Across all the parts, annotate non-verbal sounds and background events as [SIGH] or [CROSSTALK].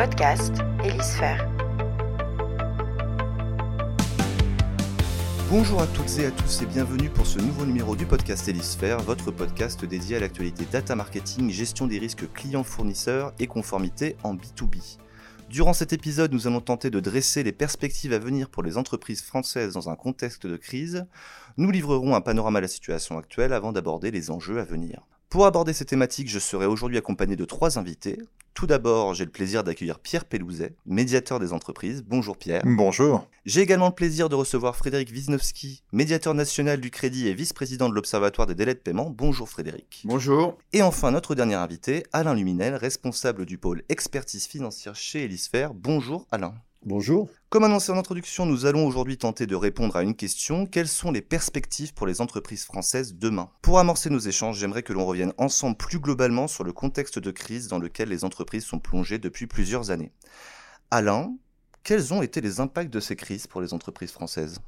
podcast. Bonjour à toutes et à tous et bienvenue pour ce nouveau numéro du podcast Hélisphère, votre podcast dédié à l'actualité data marketing, gestion des risques clients-fournisseurs et conformité en B2B. Durant cet épisode, nous allons tenter de dresser les perspectives à venir pour les entreprises françaises dans un contexte de crise. Nous livrerons un panorama de la situation actuelle avant d'aborder les enjeux à venir. Pour aborder ces thématiques, je serai aujourd'hui accompagné de trois invités. Tout d'abord, j'ai le plaisir d'accueillir Pierre Pelouzet, médiateur des entreprises. Bonjour Pierre. Bonjour. J'ai également le plaisir de recevoir Frédéric Wisnowski, médiateur national du crédit et vice-président de l'Observatoire des délais de paiement. Bonjour Frédéric. Bonjour. Et enfin, notre dernier invité, Alain Luminel, responsable du pôle expertise financière chez Elisphère. Bonjour Alain. Bonjour. Comme annoncé en introduction, nous allons aujourd'hui tenter de répondre à une question. Quelles sont les perspectives pour les entreprises françaises demain? Pour amorcer nos échanges, j'aimerais que l'on revienne ensemble plus globalement sur le contexte de crise dans lequel les entreprises sont plongées depuis plusieurs années. Alain, quels ont été les impacts de ces crises pour les entreprises françaises?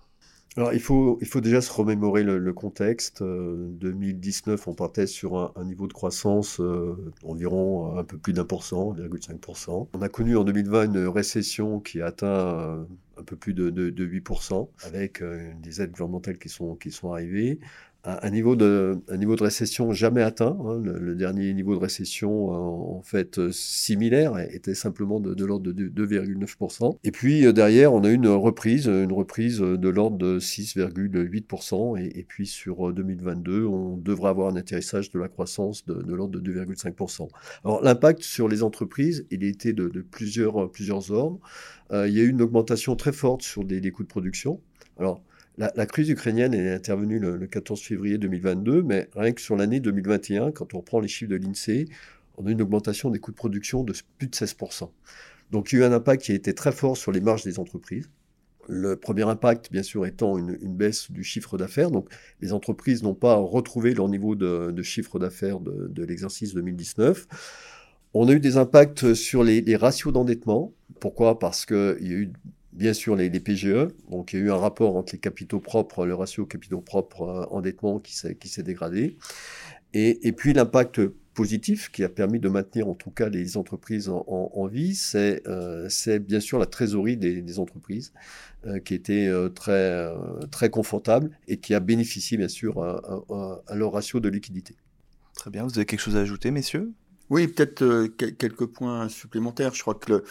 Alors, il faut, il faut déjà se remémorer le, contexte. 2019, euh, on partait sur un, niveau de croissance euh, environ un peu plus d'un pour cent, 1,5%. On a connu en 2020 une récession qui a atteint euh, un peu plus de, de, de 8%, avec des aides gouvernementales qui sont, qui sont arrivées un niveau de, un niveau de récession jamais atteint. Hein. Le, dernier niveau de récession, en, fait, euh, similaire, était simplement de, l'ordre de 2,9%. Et puis euh, derrière, on a une reprise, une reprise de l'ordre de 6,8%. Et, puis sur 2022, euh, on devrait avoir un atterrissage de la croissance de, l'ordre de 2,5%. Alors l'impact sur les entreprises, il été de, plusieurs, plusieurs ordres. il y a eu une augmentation très forte sur des, des coûts de production. Alors, la, crise ukrainienne est intervenue le, 14 février 2022, mais rien que sur l'année 2021, quand on reprend les chiffres de l'INSEE, on a une augmentation des coûts de production de plus de 16%. Donc il y a eu un impact qui a été très fort sur les marges des entreprises. Le premier impact, bien sûr, étant une, baisse du chiffre d'affaires. Donc, les entreprises n'ont pas retrouvé leur niveau de, chiffre d'affaires de, l'exercice 2019. On a eu des impacts sur les, les ratios d'endettement. Pourquoi? Parce qu'il y a eu bien sûr les, PGE. Donc il y a eu un rapport entre les capitaux propres, le ratio capitaux propres euh, endettement qui s'est dégradé. Et, puis l'impact positif qui a permis de maintenir en tout cas les entreprises en, vie, euh, c'est bien sûr la trésorerie des, entreprises euh, qui était très, très confortable et qui a bénéficié bien sûr à, à, leur ratio de liquidité. Très bien, vous avez quelque chose à ajouter, messieurs? Oui, peut-être quelques points supplémentaires. Je crois que le,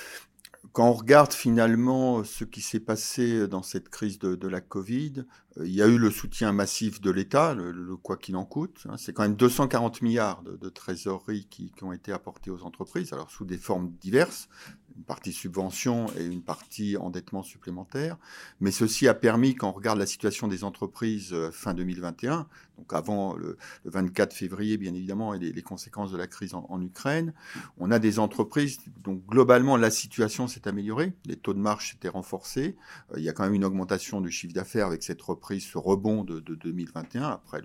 quand on regarde finalement ce qui s'est passé dans cette crise de, la Covid, euh, il y a eu le soutien massif de l'État, quoi qu'il en coûte. Hein. c'est quand même 240 milliards de, de trésorerie qui, qui, ont été apportés aux entreprises, alors sous des formes diverses, une partie subvention et une partie endettement supplémentaire. Mais ceci a permis, quand on regarde la situation des entreprises euh, fin 2021, donc avant le, 24 février, bien évidemment, et les, conséquences de la crise en, Ukraine, on a des entreprises, donc globalement, la situation s'est améliorée, les taux de marge s'étaient renforcés, euh, il y a quand même une augmentation du chiffre d'affaires avec cette reprise, ce rebond de, 2021 après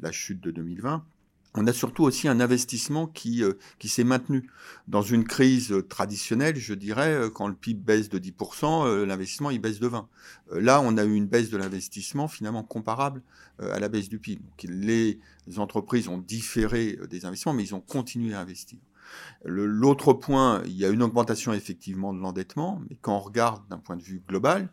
la chute de 2020 on a surtout aussi un investissement qui, euh, qui s'est maintenu. Dans une crise traditionnelle, je dirais, euh, quand le PIB baisse de 10%, euh, l'investissement il baisse de 20%. là, on a eu une baisse de l'investissement finalement comparable à la baisse du PIB. Les entreprises ont différé des investissements, mais ils ont continué à investir. L'autre point, il y a une augmentation effectivement de l'endettement, mais quand on regarde d'un point de vue global,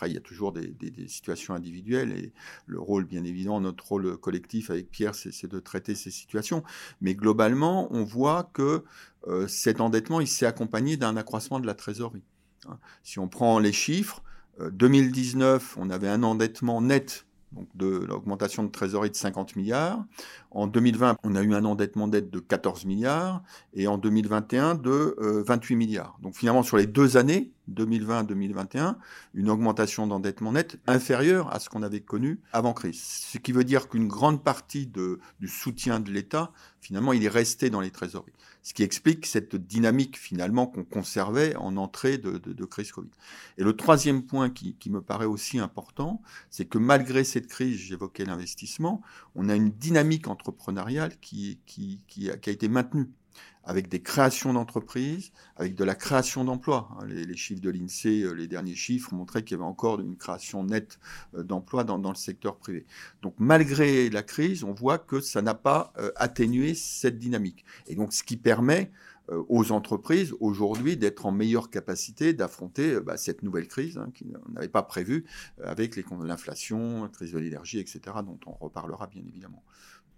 après, il y a toujours des, situations individuelles et le rôle, bien évidemment, notre rôle collectif avec Pierre, c'est de traiter ces situations. Mais globalement, on voit que euh, cet endettement, il s'est accompagné d'un accroissement de la trésorerie. Hein. Si on prend les chiffres, 2019, euh, on avait un endettement net donc de l'augmentation de trésorerie de 50 milliards. En 2020, on a eu un endettement d'aide de 14 milliards et en 2021 de 28 euh, milliards. Donc finalement, sur les deux années, 2020-2021, une augmentation d'endettement net inférieure à ce qu'on avait connu avant crise. Ce qui veut dire qu'une grande partie de, du soutien de l'État, finalement, il est resté dans les trésoreries. Ce qui explique cette dynamique, finalement, qu'on conservait en entrée de, de, crise Covid. Et le troisième point qui, qui me paraît aussi important, c'est que malgré cette crise, j'évoquais l'investissement, on a une dynamique entrepreneuriale qui, qui, qui, a, qui a été maintenue avec des créations d'entreprises, avec de la création d'emplois. Hein, les, chiffres de l'INSEE, euh, les derniers chiffres montraient qu'il y avait encore une création nette euh, d'emplois dans, le secteur privé. Donc malgré la crise, on voit que ça n'a pas euh, atténué cette dynamique. Et donc ce qui permet aux entreprises aujourd'hui d'être en meilleure capacité d'affronter bah, cette nouvelle crise hein, qu'on n'avait pas prévue avec l'inflation, la crise de l'énergie, etc., dont on reparlera bien évidemment.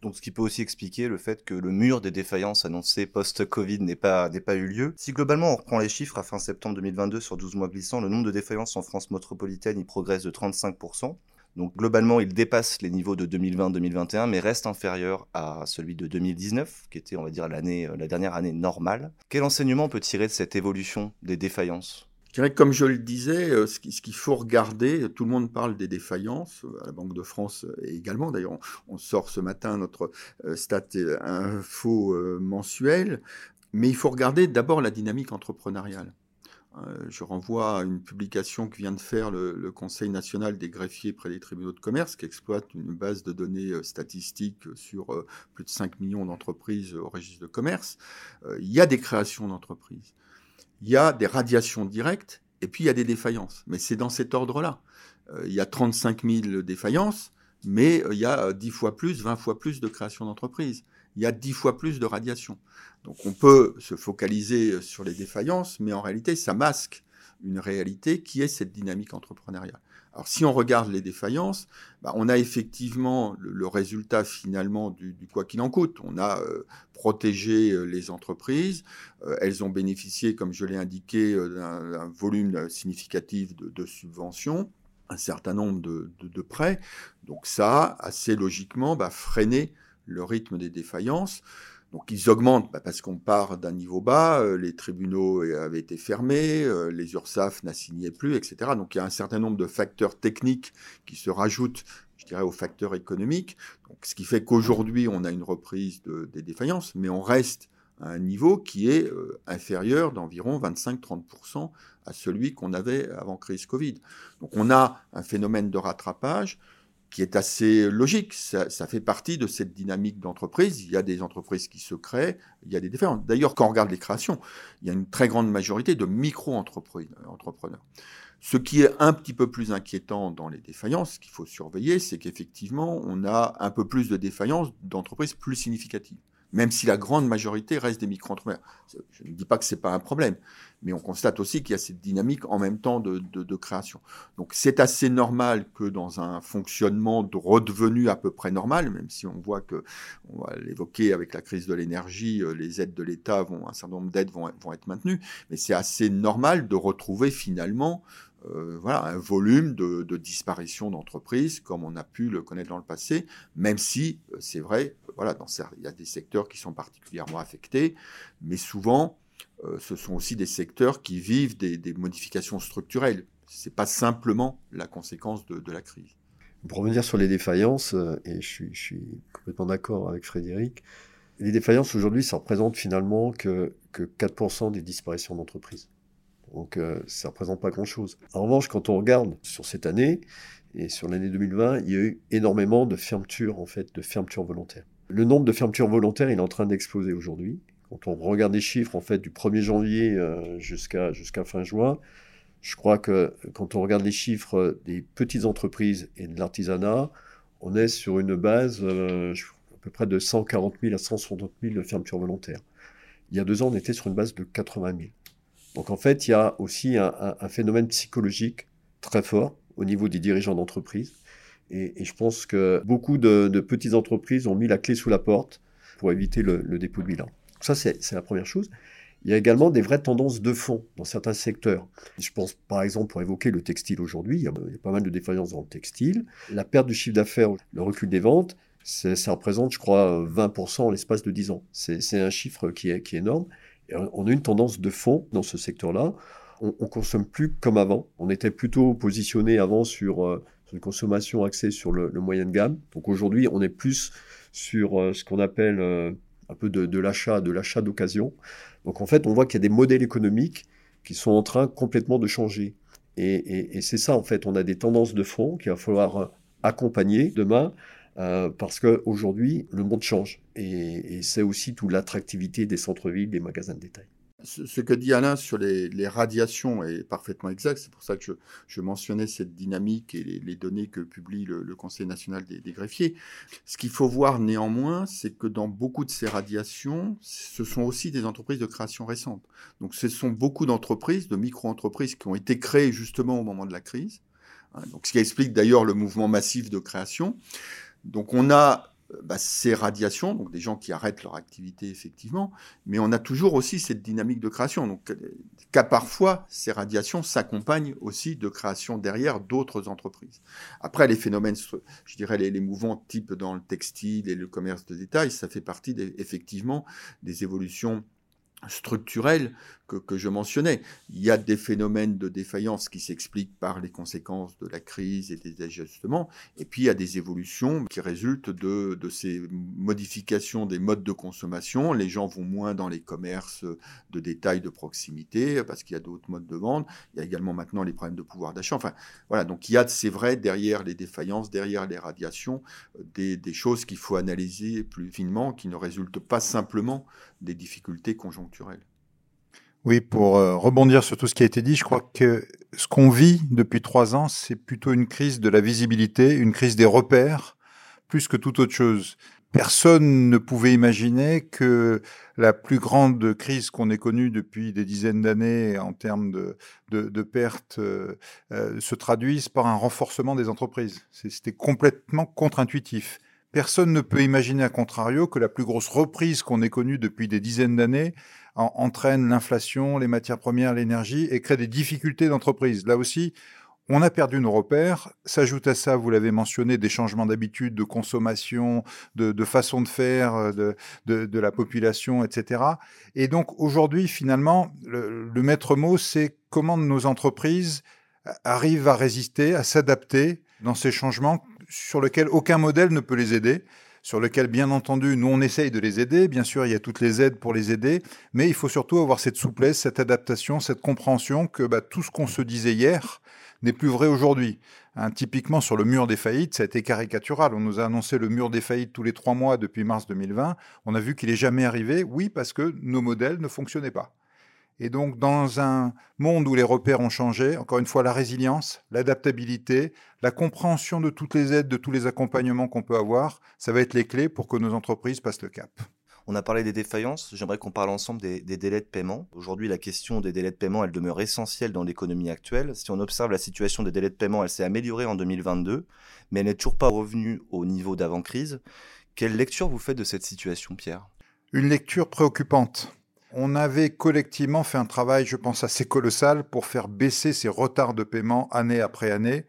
Donc, ce qui peut aussi expliquer le fait que le mur des défaillances annoncées post-Covid n'ait pas, pas eu lieu. Si globalement on reprend les chiffres à fin septembre 2022 sur 12 mois glissants, le nombre de défaillances en France métropolitaine y progresse de 35%. Donc globalement, il dépasse les niveaux de 2020-2021, mais reste inférieur à celui de 2019, qui était, on va dire, l'année, la dernière année normale. Quel enseignement on peut tirer de cette évolution des défaillances? Je dirais comme je le disais, euh, ce qu'il faut regarder, tout le monde parle des défaillances, à la Banque de France également. D'ailleurs, on, sort ce matin notre euh, stat info euh, mensuel. Mais il faut regarder d'abord la dynamique entrepreneuriale. Je renvoie à une publication que vient de faire le, Conseil national des greffiers près des tribunaux de commerce, qui exploite une base de données statistiques sur plus de 5 millions d'entreprises au registre de commerce. Il y a des créations d'entreprises il y a des radiations directes et puis il y a des défaillances. Mais c'est dans cet ordre-là. Euh, il y a 35 000 défaillances, mais euh, il y a 10 fois plus, 20 fois plus de création d'entreprises. Il y a 10 fois plus de radiations. Donc on peut se focaliser sur les défaillances, mais en réalité, ça masque une réalité qui est cette dynamique entrepreneuriale. Alors si on regarde les défaillances, bah, on a effectivement le, résultat finalement du, quoi qu'il en coûte. On a euh, protégé euh, les entreprises, euh, elles ont bénéficié, comme je l'ai indiqué, d'un volume significatif de, subventions, un certain nombre de, prêts. Donc ça, assez logiquement, bah, freiné le rythme des défaillances. Donc ils augmentent bah, parce qu'on part d'un niveau bas, euh, les tribunaux avaient été fermés, euh, les URSAF n'assignaient plus, etc. Donc il y a un certain nombre de facteurs techniques qui se rajoutent, je dirais, aux facteurs économiques. Donc, ce qui fait qu'aujourd'hui on a une reprise des défaillances, mais on reste à un niveau qui est euh, inférieur d'environ 25-30% à celui qu'on avait avant crise Covid. Donc on a un phénomène de rattrapage qui est assez logique. Ça, fait partie de cette dynamique d'entreprise. Il y a des entreprises qui se créent, il y a des différences. D'ailleurs, quand on regarde les créations, il y a une très grande majorité de micro-entrepreneurs. Ce qui est un petit peu plus inquiétant dans les défaillances, qu'il faut surveiller, c'est qu'effectivement, on a un peu plus de défaillances d'entreprises plus significatives même si la grande majorité reste des micro-entrepreneurs. Je ne dis pas que ce n'est pas un problème, mais on constate aussi qu'il y a cette dynamique en même temps de, création. Donc c'est assez normal que dans un fonctionnement de redevenu à peu près normal, même si on voit que, on va l'évoquer avec la crise de l'énergie, euh, les aides de l'État vont, un certain nombre d'aides vont, être maintenues, mais c'est assez normal de retrouver finalement euh, voilà, un volume de, disparition d'entreprises comme on a pu le connaître dans le passé, même si euh, c'est vrai, voilà, il y a des secteurs qui sont particulièrement affectés, mais souvent, euh, ce sont aussi des secteurs qui vivent des, modifications structurelles. Ce n'est pas simplement la conséquence de, la crise. Pour revenir sur les défaillances, et je suis, complètement d'accord avec Frédéric, les défaillances aujourd'hui, ça représente finalement que, que 4% des disparitions d'entreprises. Donc euh, ça ne représente pas grand-chose. En revanche, quand on regarde sur cette année et sur l'année 2020, il y a eu énormément de fermetures, en fait, de fermetures volontaires. Le nombre de fermetures volontaires, est en train d'exploser aujourd'hui. Quand on regarde les chiffres, en fait, du 1er janvier euh, jusqu'à fin juin, je crois que quand on regarde les chiffres des petites entreprises et de l'artisanat, on est sur une base euh, à peu près de 140 000 à 160 000 de fermetures volontaires. Il y a deux ans, on était sur une base de 80 000. Donc en fait, il y a aussi un, phénomène psychologique très fort au niveau des dirigeants d'entreprise. Et, je pense que beaucoup de, petites entreprises ont mis la clé sous la porte pour éviter le, dépôt de bilan. Ça, c'est la première chose. Il y a également des vraies tendances de fond dans certains secteurs. Je pense par exemple, pour évoquer le textile aujourd'hui, il, y a pas mal de défaillances dans le textile. La perte du chiffre d'affaires, le recul des ventes, ça représente, je crois, 20% en l'espace de 10 ans. C'est un chiffre qui est, énorme on a une tendance de fond dans ce secteur-là. On, on, consomme plus comme avant. On était plutôt positionné avant sur, euh, une consommation axée sur le, moyen de gamme. Donc aujourd'hui, on est plus sur euh, ce qu'on appelle euh, un peu de, l'achat, de l'achat d'occasion. Donc en fait, on voit qu'il y a des modèles économiques qui sont en train complètement de changer. Et, c'est ça, en fait, on a des tendances de fond qu'il va falloir accompagner demain euh, parce qu'aujourd'hui, le monde change. Et, c'est aussi toute l'attractivité des centres-villes, des magasins de détail. Ce, que dit Alain sur les, radiations est parfaitement exact. C'est pour ça que je, mentionnais cette dynamique et les, données que publie le, Conseil national des, greffiers. Ce qu'il faut voir néanmoins, c'est que dans beaucoup de ces radiations, ce sont aussi des entreprises de création récente. Donc ce sont beaucoup d'entreprises, de micro-entreprises qui ont été créées justement au moment de la crise. Hein, donc, ce qui explique d'ailleurs le mouvement massif de création. Donc on a bah, ces radiations, donc des gens qui arrêtent leur activité effectivement, mais on a toujours aussi cette dynamique de création. Donc, euh, qu'à parfois, ces radiations s'accompagnent aussi de création derrière d'autres entreprises. Après, les phénomènes, je dirais les, les, mouvements type dans le textile et le commerce de détail, ça fait partie effectivement des évolutions structurelles que, je mentionnais. Il y a des phénomènes de défaillance qui s'expliquent par les conséquences de la crise et des ajustements, et puis il y a des évolutions qui résultent de, de ces modifications des modes de consommation. Les gens vont moins dans les commerces de détail de proximité parce qu'il y a d'autres modes de vente. Il y a également maintenant les problèmes de pouvoir d'achat. Enfin, voilà, donc il y a, c'est vrai, derrière les défaillances, derrière les radiations, des, des choses qu'il faut analyser plus finement, qui ne résultent pas simplement des difficultés conjoncturelles. Oui, pour euh, rebondir sur tout ce qui a été dit, je crois que ce qu'on vit depuis trois ans, c'est plutôt une crise de la visibilité, une crise des repères, plus que toute autre chose. Personne ne pouvait imaginer que la plus grande crise qu'on ait connue depuis des dizaines d'années en termes de, de, pertes euh, euh, se traduise par un renforcement des entreprises. C'était complètement contre-intuitif. Personne ne peut imaginer, à contrario, que la plus grosse reprise qu'on ait connue depuis des dizaines d'années entraîne l'inflation, les matières premières, l'énergie et crée des difficultés d'entreprise. Là aussi, on a perdu nos repères. S'ajoute à ça, vous l'avez mentionné, des changements d'habitude, de consommation, de, façon de faire euh, de, la population, etc. Et donc aujourd'hui, finalement, le, le maître mot, c'est comment nos entreprises arrivent à résister, à s'adapter dans ces changements sur lesquels aucun modèle ne peut les aider sur lequel, bien entendu, nous, on essaye de les aider. Bien sûr, il y a toutes les aides pour les aider, mais il faut surtout avoir cette souplesse, cette adaptation, cette compréhension que bah, tout ce qu'on se disait hier n'est plus vrai aujourd'hui. Hein, typiquement, sur le mur des faillites, ça a été caricatural. On nous a annoncé le mur des faillites tous les trois mois depuis mars 2020. On a vu qu'il n'est jamais arrivé, oui, parce que nos modèles ne fonctionnaient pas. Et donc, dans un monde où les repères ont changé, encore une fois, la résilience, l'adaptabilité, la compréhension de toutes les aides, de tous les accompagnements qu'on peut avoir, ça va être les clés pour que nos entreprises passent le cap. On a parlé des défaillances, j'aimerais qu'on parle ensemble des, délais de paiement. Aujourd'hui, la question des délais de paiement, elle demeure essentielle dans l'économie actuelle. Si on observe la situation des délais de paiement, elle s'est améliorée en 2022, mais elle n'est toujours pas revenue au niveau d'avant-crise. Quelle lecture vous faites de cette situation, Pierre? Une lecture préoccupante. On avait collectivement fait un travail, je pense, assez colossal pour faire baisser ces retards de paiement année après année.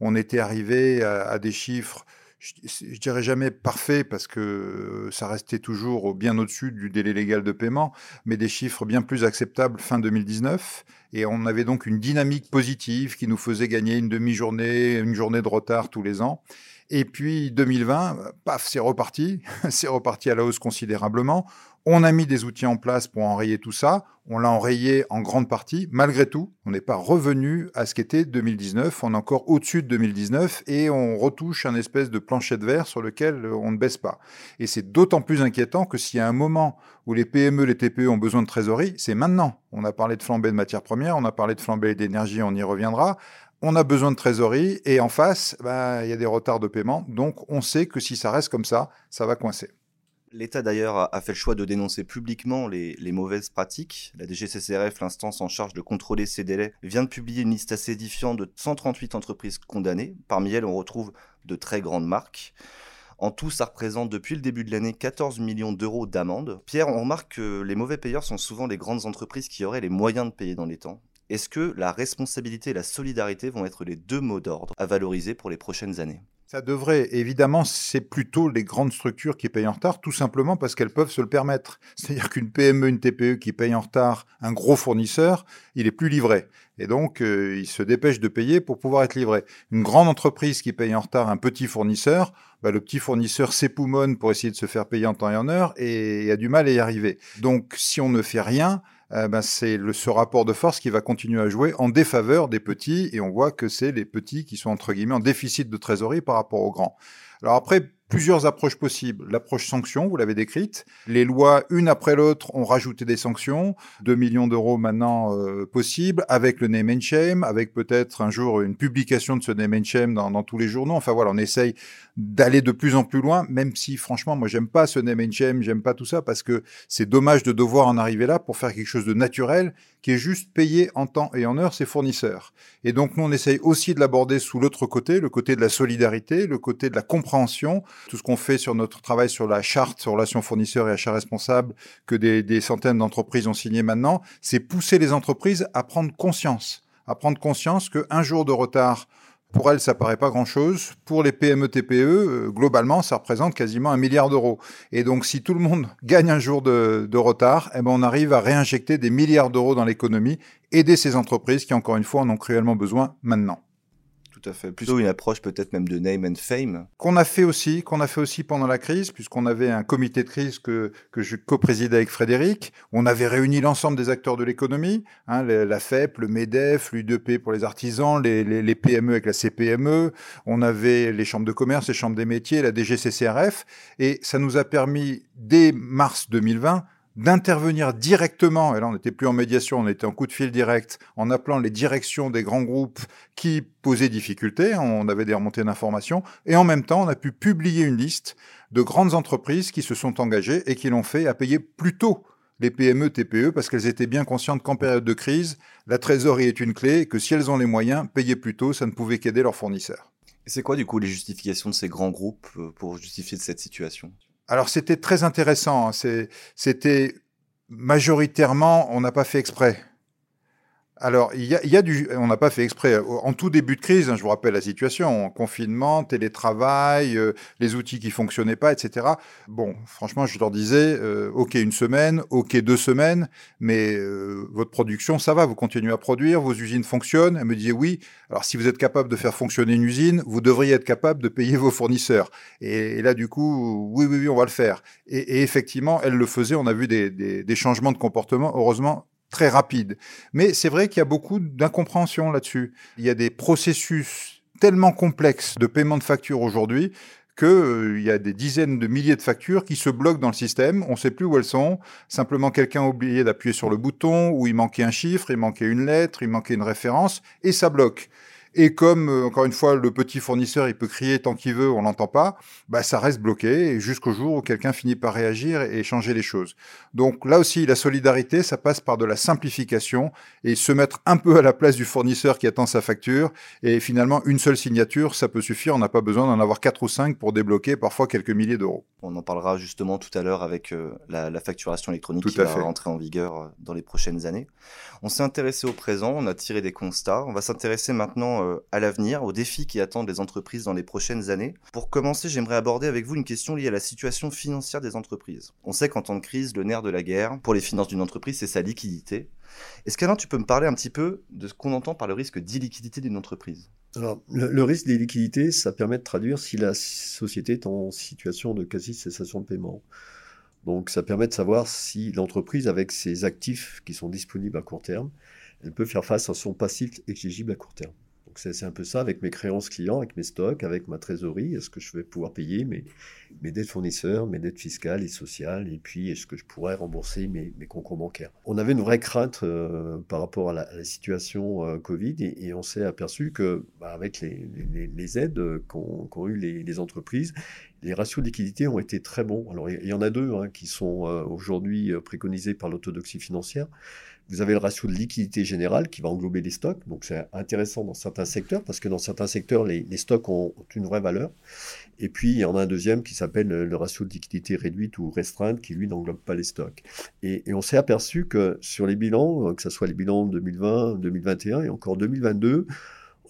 On était arrivé à, des chiffres, je, dirais jamais parfaits parce que ça restait toujours bien au-dessus du délai légal de paiement, mais des chiffres bien plus acceptables fin 2019. Et on avait donc une dynamique positive qui nous faisait gagner une demi-journée, une journée de retard tous les ans. Et puis 2020, paf, c'est reparti, [LAUGHS] c'est reparti à la hausse considérablement. On a mis des outils en place pour enrayer tout ça. On l'a enrayé en grande partie. Malgré tout, on n'est pas revenu à ce qu'était 2019. On est encore au-dessus de 2019 et on retouche un espèce de plancher de verre sur lequel on ne baisse pas. Et c'est d'autant plus inquiétant que s'il y a un moment où les PME, les TPE ont besoin de trésorerie, c'est maintenant. On a parlé de flambée de matières premières, on a parlé de flambée d'énergie, on y reviendra on a besoin de trésorerie et en face, bah, il y a des retards de paiement. Donc, on sait que si ça reste comme ça, ça va coincer. L'État d'ailleurs a fait le choix de dénoncer publiquement les, mauvaises pratiques. La DGCCRF, l'instance en charge de contrôler ces délais, vient de publier une liste assez édifiante de 138 entreprises condamnées. Parmi elles, on retrouve de très grandes marques. En tout, ça représente depuis le début de l'année 14 millions d'euros d'amendes. Pierre, on remarque que les mauvais payeurs sont souvent les grandes entreprises qui auraient les moyens de payer dans les temps. Est-ce que la responsabilité et la solidarité vont être les deux mots d'ordre à valoriser pour les prochaines années? Ça devrait, évidemment, c'est plutôt les grandes structures qui payent en retard, tout simplement parce qu'elles peuvent se le permettre. [LAUGHS] C'est-à-dire qu'une PME, une TPE qui paye en retard un gros fournisseur, il est plus livré. Et donc, euh, il se dépêche de payer pour pouvoir être livré. Une grande entreprise qui paye en retard un petit fournisseur, bah, le petit fournisseur s'époumonne pour essayer de se faire payer en temps et en heure et a du mal à y arriver. Donc, si on ne fait rien, euh, ben, c'est ce rapport de force qui va continuer à jouer en défaveur des petits, et on voit que c'est les petits qui sont entre guillemets en déficit de trésorerie par rapport aux grands. Alors après, plusieurs approches possibles. L'approche sanction, vous l'avez décrite. Les lois, une après l'autre, ont rajouté des sanctions. 2 millions d'euros maintenant euh, possibles, avec le name and shame, avec peut-être un jour une publication de ce name and shame dans, dans tous les journaux. Enfin voilà, on essaye d'aller de plus en plus loin, même si franchement, moi j'aime pas ce name and shame, j'aime pas tout ça, parce que c'est dommage de devoir en arriver là pour faire quelque chose de naturel, qui est juste payé en temps et en heure ses fournisseurs. Et donc nous, on essaye aussi de l'aborder sous l'autre côté, le côté de la solidarité, le côté de la compréhension, tout ce qu'on fait sur notre travail sur la charte sur relations fournisseurs et achats responsables que des, centaines d'entreprises ont signé maintenant, c'est pousser les entreprises à prendre conscience, à prendre conscience qu'un jour de retard pour elles, ça paraît pas grand-chose. Pour les PME TPE, euh, globalement, ça représente quasiment un milliard d'euros. Et donc, si tout le monde [LAUGHS] gagne un jour de, de retard, eh ben, on arrive à réinjecter des milliards d'euros dans l'économie, aider ces entreprises qui, encore une fois, en ont cruellement besoin maintenant tout à fait. Plutôt une approche peut-être même de name and fame. Qu'on a fait aussi, qu'on a fait aussi pendant la crise, puisqu'on avait un comité de crise que, que je co-présidais avec Frédéric. On avait réuni l'ensemble des acteurs de l'économie, hein, la FEP, le MEDEF, l'UDP pour les artisans, les, les, les, PME avec la CPME. On avait les chambres de commerce, les chambres des métiers, la DGCCRF. Et ça nous a permis, dès mars 2020, d'intervenir directement, et là on n'était plus en médiation, on était en coup de fil direct, en appelant les directions des grands groupes qui posaient difficulté, on avait des remontées d'informations, et en même temps on a pu publier une liste de grandes entreprises qui se sont engagées et qui l'ont fait à payer plus tôt les PME, TPE, parce qu'elles étaient bien conscientes qu'en période de crise, la trésorerie est une clé, et que si elles ont les moyens, payer plus tôt, ça ne pouvait qu'aider leurs fournisseurs. C'est quoi du coup les justifications de ces grands groupes euh, pour justifier cette situation? Alors c'était très intéressant. Hein. C'était majoritairement, on n'a pas fait exprès. Alors, il y, a, il y a, du, on n'a pas fait exprès. En tout début de crise, hein, je vous rappelle la situation, confinement, télétravail, euh, les outils qui fonctionnaient pas, etc. Bon, franchement, je leur disais, euh, ok une semaine, ok deux semaines, mais euh, votre production, ça va, vous continuez à produire, vos usines fonctionnent. Elle me disait oui. Alors, si vous êtes capable de faire fonctionner une usine, vous devriez être capable de payer vos fournisseurs. Et, là, du coup, oui, oui, oui, on va le faire. Et, et effectivement, elle le faisait. On a vu des, des, des changements de comportement. Heureusement, très rapide. Mais c'est vrai qu'il y a beaucoup d'incompréhension là-dessus. Il y a des processus tellement complexes de paiement de factures aujourd'hui qu'il euh, y a des dizaines de milliers de factures qui se bloquent dans le système, on ne sait plus où elles sont, simplement quelqu'un a oublié d'appuyer sur le bouton, ou il manquait un chiffre, il manquait une lettre, il manquait une référence, et ça bloque. Et comme, euh, encore une fois, le petit fournisseur, il peut crier tant qu'il veut, on l'entend pas, bah, ça reste bloqué jusqu'au jour où quelqu'un finit par réagir et changer les choses. Donc là aussi, la solidarité, ça passe par de la simplification et se mettre un peu à la place du fournisseur qui attend sa facture. Et finalement, une seule signature, ça peut suffire. On n'a pas besoin d'en avoir quatre ou cinq pour débloquer parfois quelques milliers d'euros. On en parlera justement tout à l'heure avec euh, la, la, facturation électronique qui va fait. rentrer en vigueur euh, dans les prochaines années. On s'est intéressé au présent, on a tiré des constats. On va s'intéresser maintenant euh, à l'avenir, aux défis qui attendent les entreprises dans les prochaines années. Pour commencer, j'aimerais aborder avec vous une question liée à la situation financière des entreprises. On sait qu'en temps de crise, le nerf de la guerre pour les finances d'une entreprise, c'est sa liquidité. Est-ce qu'Alain, tu peux me parler un petit peu de ce qu'on entend par le risque d'illiquidité d'une entreprise? Alors, le, le risque d'illiquidité, ça permet de traduire si la société est en situation de quasi-cessation de paiement. Donc, ça permet de savoir si l'entreprise, avec ses actifs qui sont disponibles à court terme, elle peut faire face à son passif exigible à court terme. Donc c'est un peu ça avec mes créances clients, avec mes stocks, avec ma trésorerie. Est-ce que je vais pouvoir payer mes, dettes fournisseurs, mes dettes fiscales et sociales? Et puis est-ce que je pourrais rembourser mes, concours bancaires? On avait une vraie crainte euh, par rapport à la, situation euh, Covid et, on s'est aperçu que bah, avec les, aides qu'ont qu eu les, les, entreprises, les ratios de liquidité ont été très bons. Alors il y en a deux hein, qui sont euh, aujourd'hui préconisés par l'orthodoxie financière. Vous avez le ratio de liquidité générale qui va englober les stocks. Donc c'est intéressant dans certains secteurs parce que dans certains secteurs, les, stocks ont une vraie valeur. Et puis il y en a un deuxième qui s'appelle le ratio de liquidité réduite ou restreinte qui lui n'englobe pas les stocks. Et, et on s'est aperçu que sur les bilans, que ce soit les bilans 2020, 2021 et encore 2022,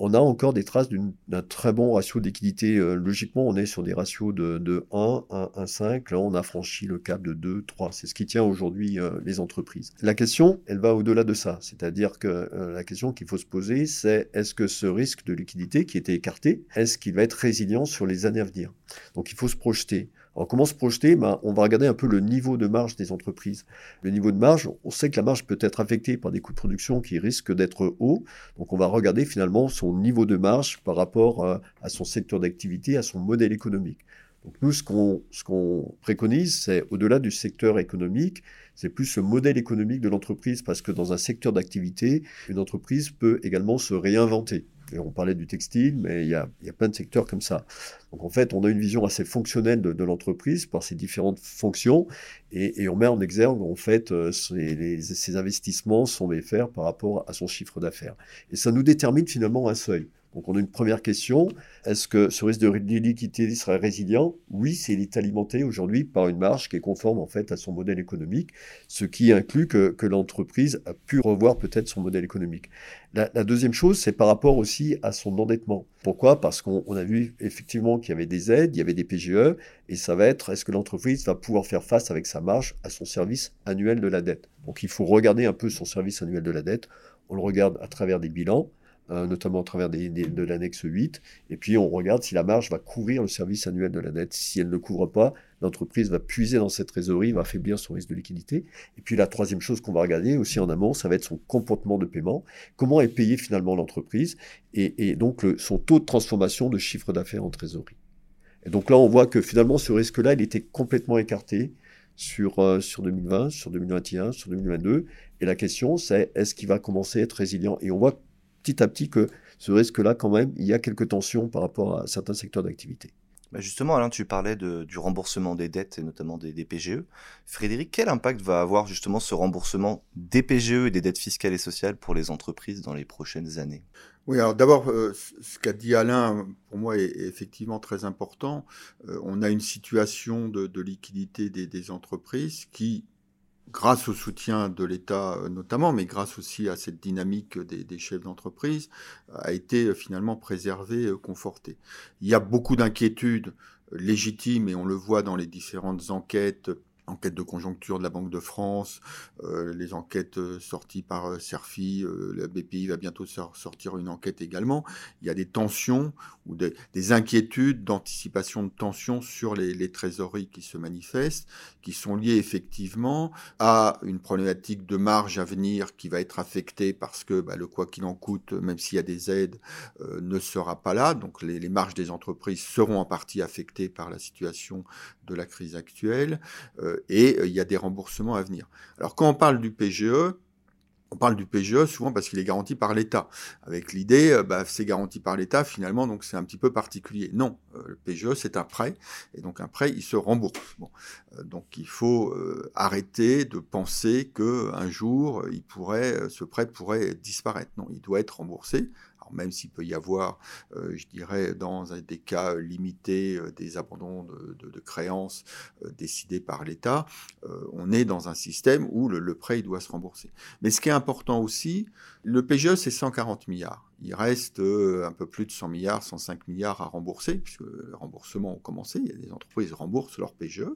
on a encore des traces d'un très bon ratio d'équité. Euh, logiquement, on est sur des ratios de, de 1, 1, 1, 5. Là, on a franchi le cap de 2, 3. C'est ce qui tient aujourd'hui euh, les entreprises. La question, elle va au-delà de ça. C'est-à-dire que euh, la question qu'il faut se poser, c'est est-ce que ce risque de liquidité qui était écarté, est-ce qu'il va être résilient sur les années à venir? Donc, il faut se projeter. Alors comment se projeter? Ben, On va regarder un peu le niveau de marge des entreprises. Le niveau de marge, on sait que la marge peut être affectée par des coûts de production qui risquent d'être hauts. Donc on va regarder finalement son niveau de marge par rapport à son secteur d'activité, à son modèle économique. Donc nous, ce qu'on ce qu'on préconise, c'est au-delà du secteur économique, c'est plus le modèle économique de l'entreprise, parce que dans un secteur d'activité, une entreprise peut également se réinventer. On parlait du textile, mais il y a, plein de secteurs comme ça. Donc en fait, on a une vision assez fonctionnelle de, l'entreprise par ses différentes fonctions, et, on met en exergue en fait euh, ces, ces investissements sont faire par rapport à son chiffre d'affaires. Et ça nous détermine finalement un seuil. Donc on a une première question. Est-ce que ce risque de liquidité sera résilient? Oui, s'il est alimenté aujourd'hui par une marge qui est conforme en fait à son modèle économique, ce qui inclut que, l'entreprise a pu revoir peut-être son modèle économique. La, la deuxième chose, c'est par rapport aussi à son endettement. Pourquoi? Parce qu'on a vu effectivement qu'il y avait des aides, il y avait des PGE, et ça va être est-ce que l'entreprise va pouvoir faire face avec sa marge à son service annuel de la dette? Donc il faut regarder un peu son service annuel de la dette. On le regarde à travers des bilans notamment au travers de l'annexe 8. Et puis, on regarde si la marge va couvrir le service annuel de la dette. Si elle ne couvre pas, l'entreprise va puiser dans cette trésorerie, va affaiblir son risque de liquidité. Et puis, la troisième chose qu'on va regarder aussi en amont, ça va être son comportement de paiement. Comment est payée finalement l'entreprise? Et, donc son taux de transformation de chiffre d'affaires en trésorerie. Et donc là, on voit que finalement, ce risque-là, il était complètement écarté sur, euh, sur 2020, sur 2021, sur 2022. Et la question, c'est est-ce qu'il va commencer à être résilient? Et on voit petit à petit que ce risque-là, quand même, il y a quelques tensions par rapport à certains secteurs d'activité. Bah justement, Alain, tu parlais de, du remboursement des dettes et notamment des, des, PGE. Frédéric, quel impact va avoir justement ce remboursement des PGE et des dettes fiscales et sociales pour les entreprises dans les prochaines années? Oui, alors d'abord, euh, ce qu'a dit Alain, pour moi, est, est effectivement très important. Euh, on a une situation de, de liquidité des, des entreprises qui, grâce au soutien de l'État euh, notamment, mais grâce aussi à cette dynamique des, chefs d'entreprise, a été euh, finalement préservée, euh, confortée. Il y a beaucoup d'inquiétudes légitimes, et on le voit dans les différentes enquêtes enquête de conjoncture de la Banque de France, euh, les enquêtes euh, sorties par euh, Cerfi, la BPI va bientôt sortir une enquête également. Il y a des tensions ou des, des inquiétudes d'anticipation de tensions sur les, trésoreries qui se manifestent, qui sont liées effectivement à une problématique de marge à venir qui va être affectée parce que bah, le quoi qu'il en coûte, même s'il y a des aides, ne sera pas là. Donc les, les marges des entreprises seront en partie affectées par la situation de la crise actuelle. Euh, et euh, il y a des remboursements à venir. Alors quand on parle du PGE, on parle du PGE souvent parce qu'il est garanti par l'État, avec l'idée, euh, bah, c'est garanti par l'État finalement, donc c'est un petit peu particulier. Non, le PGE c'est un prêt, et donc un prêt il se rembourse. Donc il faut arrêter de penser que un jour ce prêt pourrait disparaître. Non, il doit être remboursé même s'il peut y avoir, euh, je dirais, dans des cas limités, euh, des abandons de, créances euh, décidés par l'État, euh, on est dans un système où le, prêt doit se rembourser. Mais ce qui est important aussi, le PGE, c'est 140 milliards. Il reste euh, un peu plus de 100 milliards, 105 milliards à rembourser, puisque le remboursement a commencé. Il y a des entreprises remboursent leur PGE,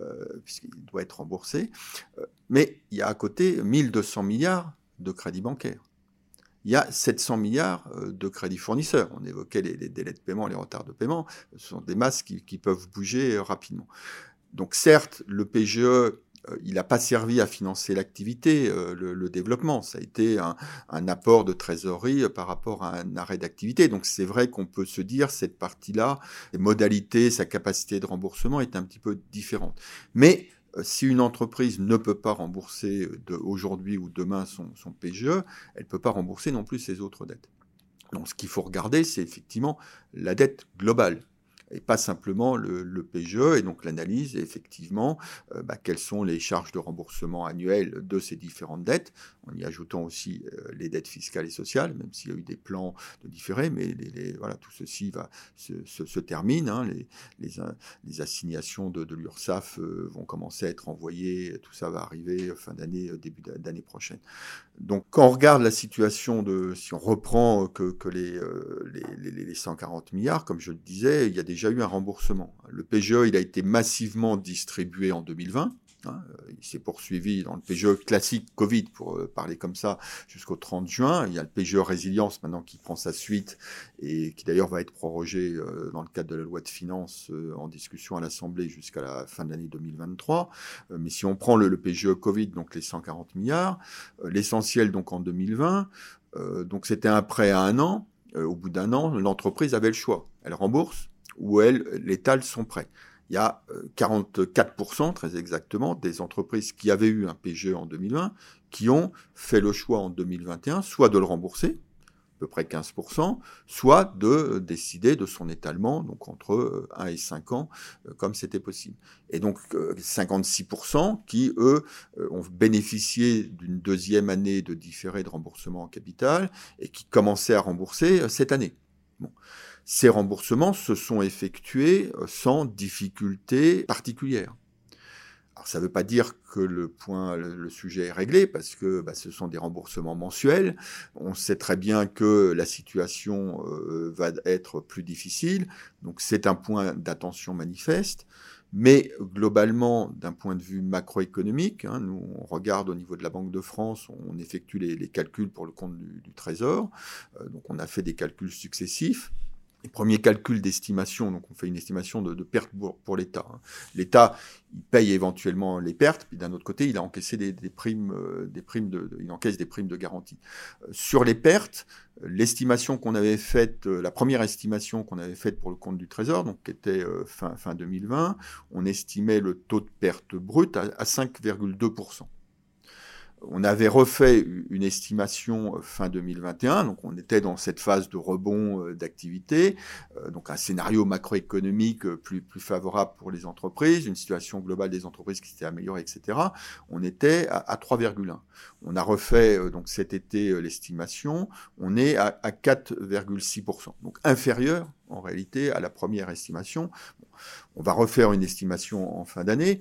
euh, puisqu'il doit être remboursé. mais il y a à côté 1200 milliards de crédits bancaires il y a 700 milliards euh, de crédits fournisseurs. On évoquait les, délais de paiement, les retards de paiement. Ce sont des masses qui, peuvent bouger euh, rapidement. Donc certes, le PGE, euh, il n'a pas servi à financer l'activité, le, développement. Ça a été un, un, apport de trésorerie par rapport à un arrêt d'activité. Donc c'est vrai qu'on peut se dire, cette partie-là, les modalités, sa capacité de remboursement est un petit peu différente. Mais si une entreprise ne peut pas rembourser aujourd'hui ou demain son, PGE, elle ne peut pas rembourser non plus ses autres dettes. Donc ce qu'il faut regarder, c'est effectivement la dette globale et pas simplement le, PGE. Et donc l'analyse, effectivement, euh, bah, quelles sont les charges de remboursement annuelles de ces différentes dettes, en y ajoutant aussi euh, les dettes fiscales et sociales, même s'il y a eu des plans de différés, mais voilà, tout ceci va se, termine. Hein, les, les, assignations de, de l'URSSAF euh, vont commencer à être envoyées, tout ça va arriver fin d'année, début d'année prochaine. Donc quand on regarde la situation de, si on reprend que, euh, les, les 140 milliards, comme je le disais, il y a déjà eu un remboursement. Le PGE, il a été massivement distribué en 2020. Hein, il s'est poursuivi dans le PGE classique Covid, pour euh, parler comme ça, jusqu'au 30 juin. Il y a le PGE Résilience maintenant qui prend sa suite et qui d'ailleurs va être prorogé euh, dans le cadre de la loi de finances euh, en discussion à l'Assemblée jusqu'à la fin de l'année 2023. mais si on prend le, PGE Covid, donc les 140 milliards, l'essentiel donc en 2020, donc c'était un prêt à un an. au bout d'un an, l'entreprise avait le choix. Elle rembourse où elles, l'État sont prêts. Il y a 44%, très exactement, des entreprises qui avaient eu un PGE en 2020, qui ont fait le choix en 2021, soit de le rembourser, peu près 15%, soit de euh, décider de son étalement, donc entre 1 euh, et 5 ans, euh, comme c'était possible. Et donc 56% qui, eux, ont bénéficié d'une deuxième année de différé de remboursement en capital et qui commençaient à rembourser cette année. Ces remboursements se sont effectués sans difficulté particulière. Alors, ça ne veut pas dire que le, sujet est réglé, parce que bah, ce sont des remboursements mensuels. On sait très bien que la situation euh, va être plus difficile, donc c'est un point d'attention manifeste. Mais globalement, d'un point de vue macroéconomique, hein, nous on regarde au niveau de la Banque de France, on effectue les, calculs pour le compte du, Trésor, euh, donc on a fait des calculs successifs les premiers calculs d'estimation, donc on fait une estimation de, de perte pour, l'État. Hein. L'État, il paye éventuellement les pertes, puis d'un autre côté, il a encaissé des, primes, euh, des primes de, il encaisse des primes de garantie. Euh, sur les pertes, l'estimation qu'on avait faite, euh, la première estimation qu'on avait faite pour le compte du Trésor, donc qui était fin, fin 2020, on estimait le taux de perte brute à 5,2%. On avait refait une estimation euh, fin 2021, donc on était dans cette phase de rebond euh, d'activité, euh, donc un scénario macroéconomique plus, plus favorable pour les entreprises, une situation globale des entreprises qui s'était améliorée, etc. On était à, 3,1. On a refait donc cet été l'estimation, on est à, 4,6%, donc inférieur en réalité à la première estimation. on va refaire une estimation en fin d'année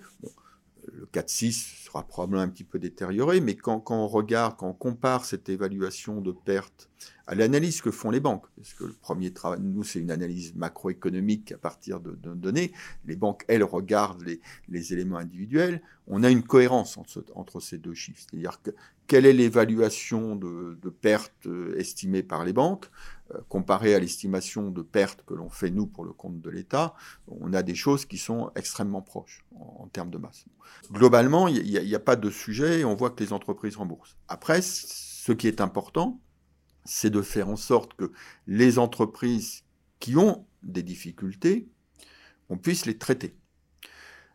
le 4-6 sera probablement un petit peu détérioré, mais quand, on regarde, quand on compare cette évaluation de perte à l'analyse que font les banques, parce que le premier travail, nous, c'est une analyse macroéconomique à partir de, données, les banques, elles, regardent les, éléments individuels, on a une cohérence entre, ces deux chiffres. C'est-à-dire que quelle est l'évaluation de, de perte euh, estimée par les banques? Comparé à l'estimation de pertes que l'on fait nous pour le compte de l'État, on a des choses qui sont extrêmement proches en, termes de masse. Globalement, il n'y a, pas de sujet et on voit que les entreprises remboursent. Après, ce qui est important, c'est de faire en sorte que les entreprises qui ont des difficultés, on puisse les traiter.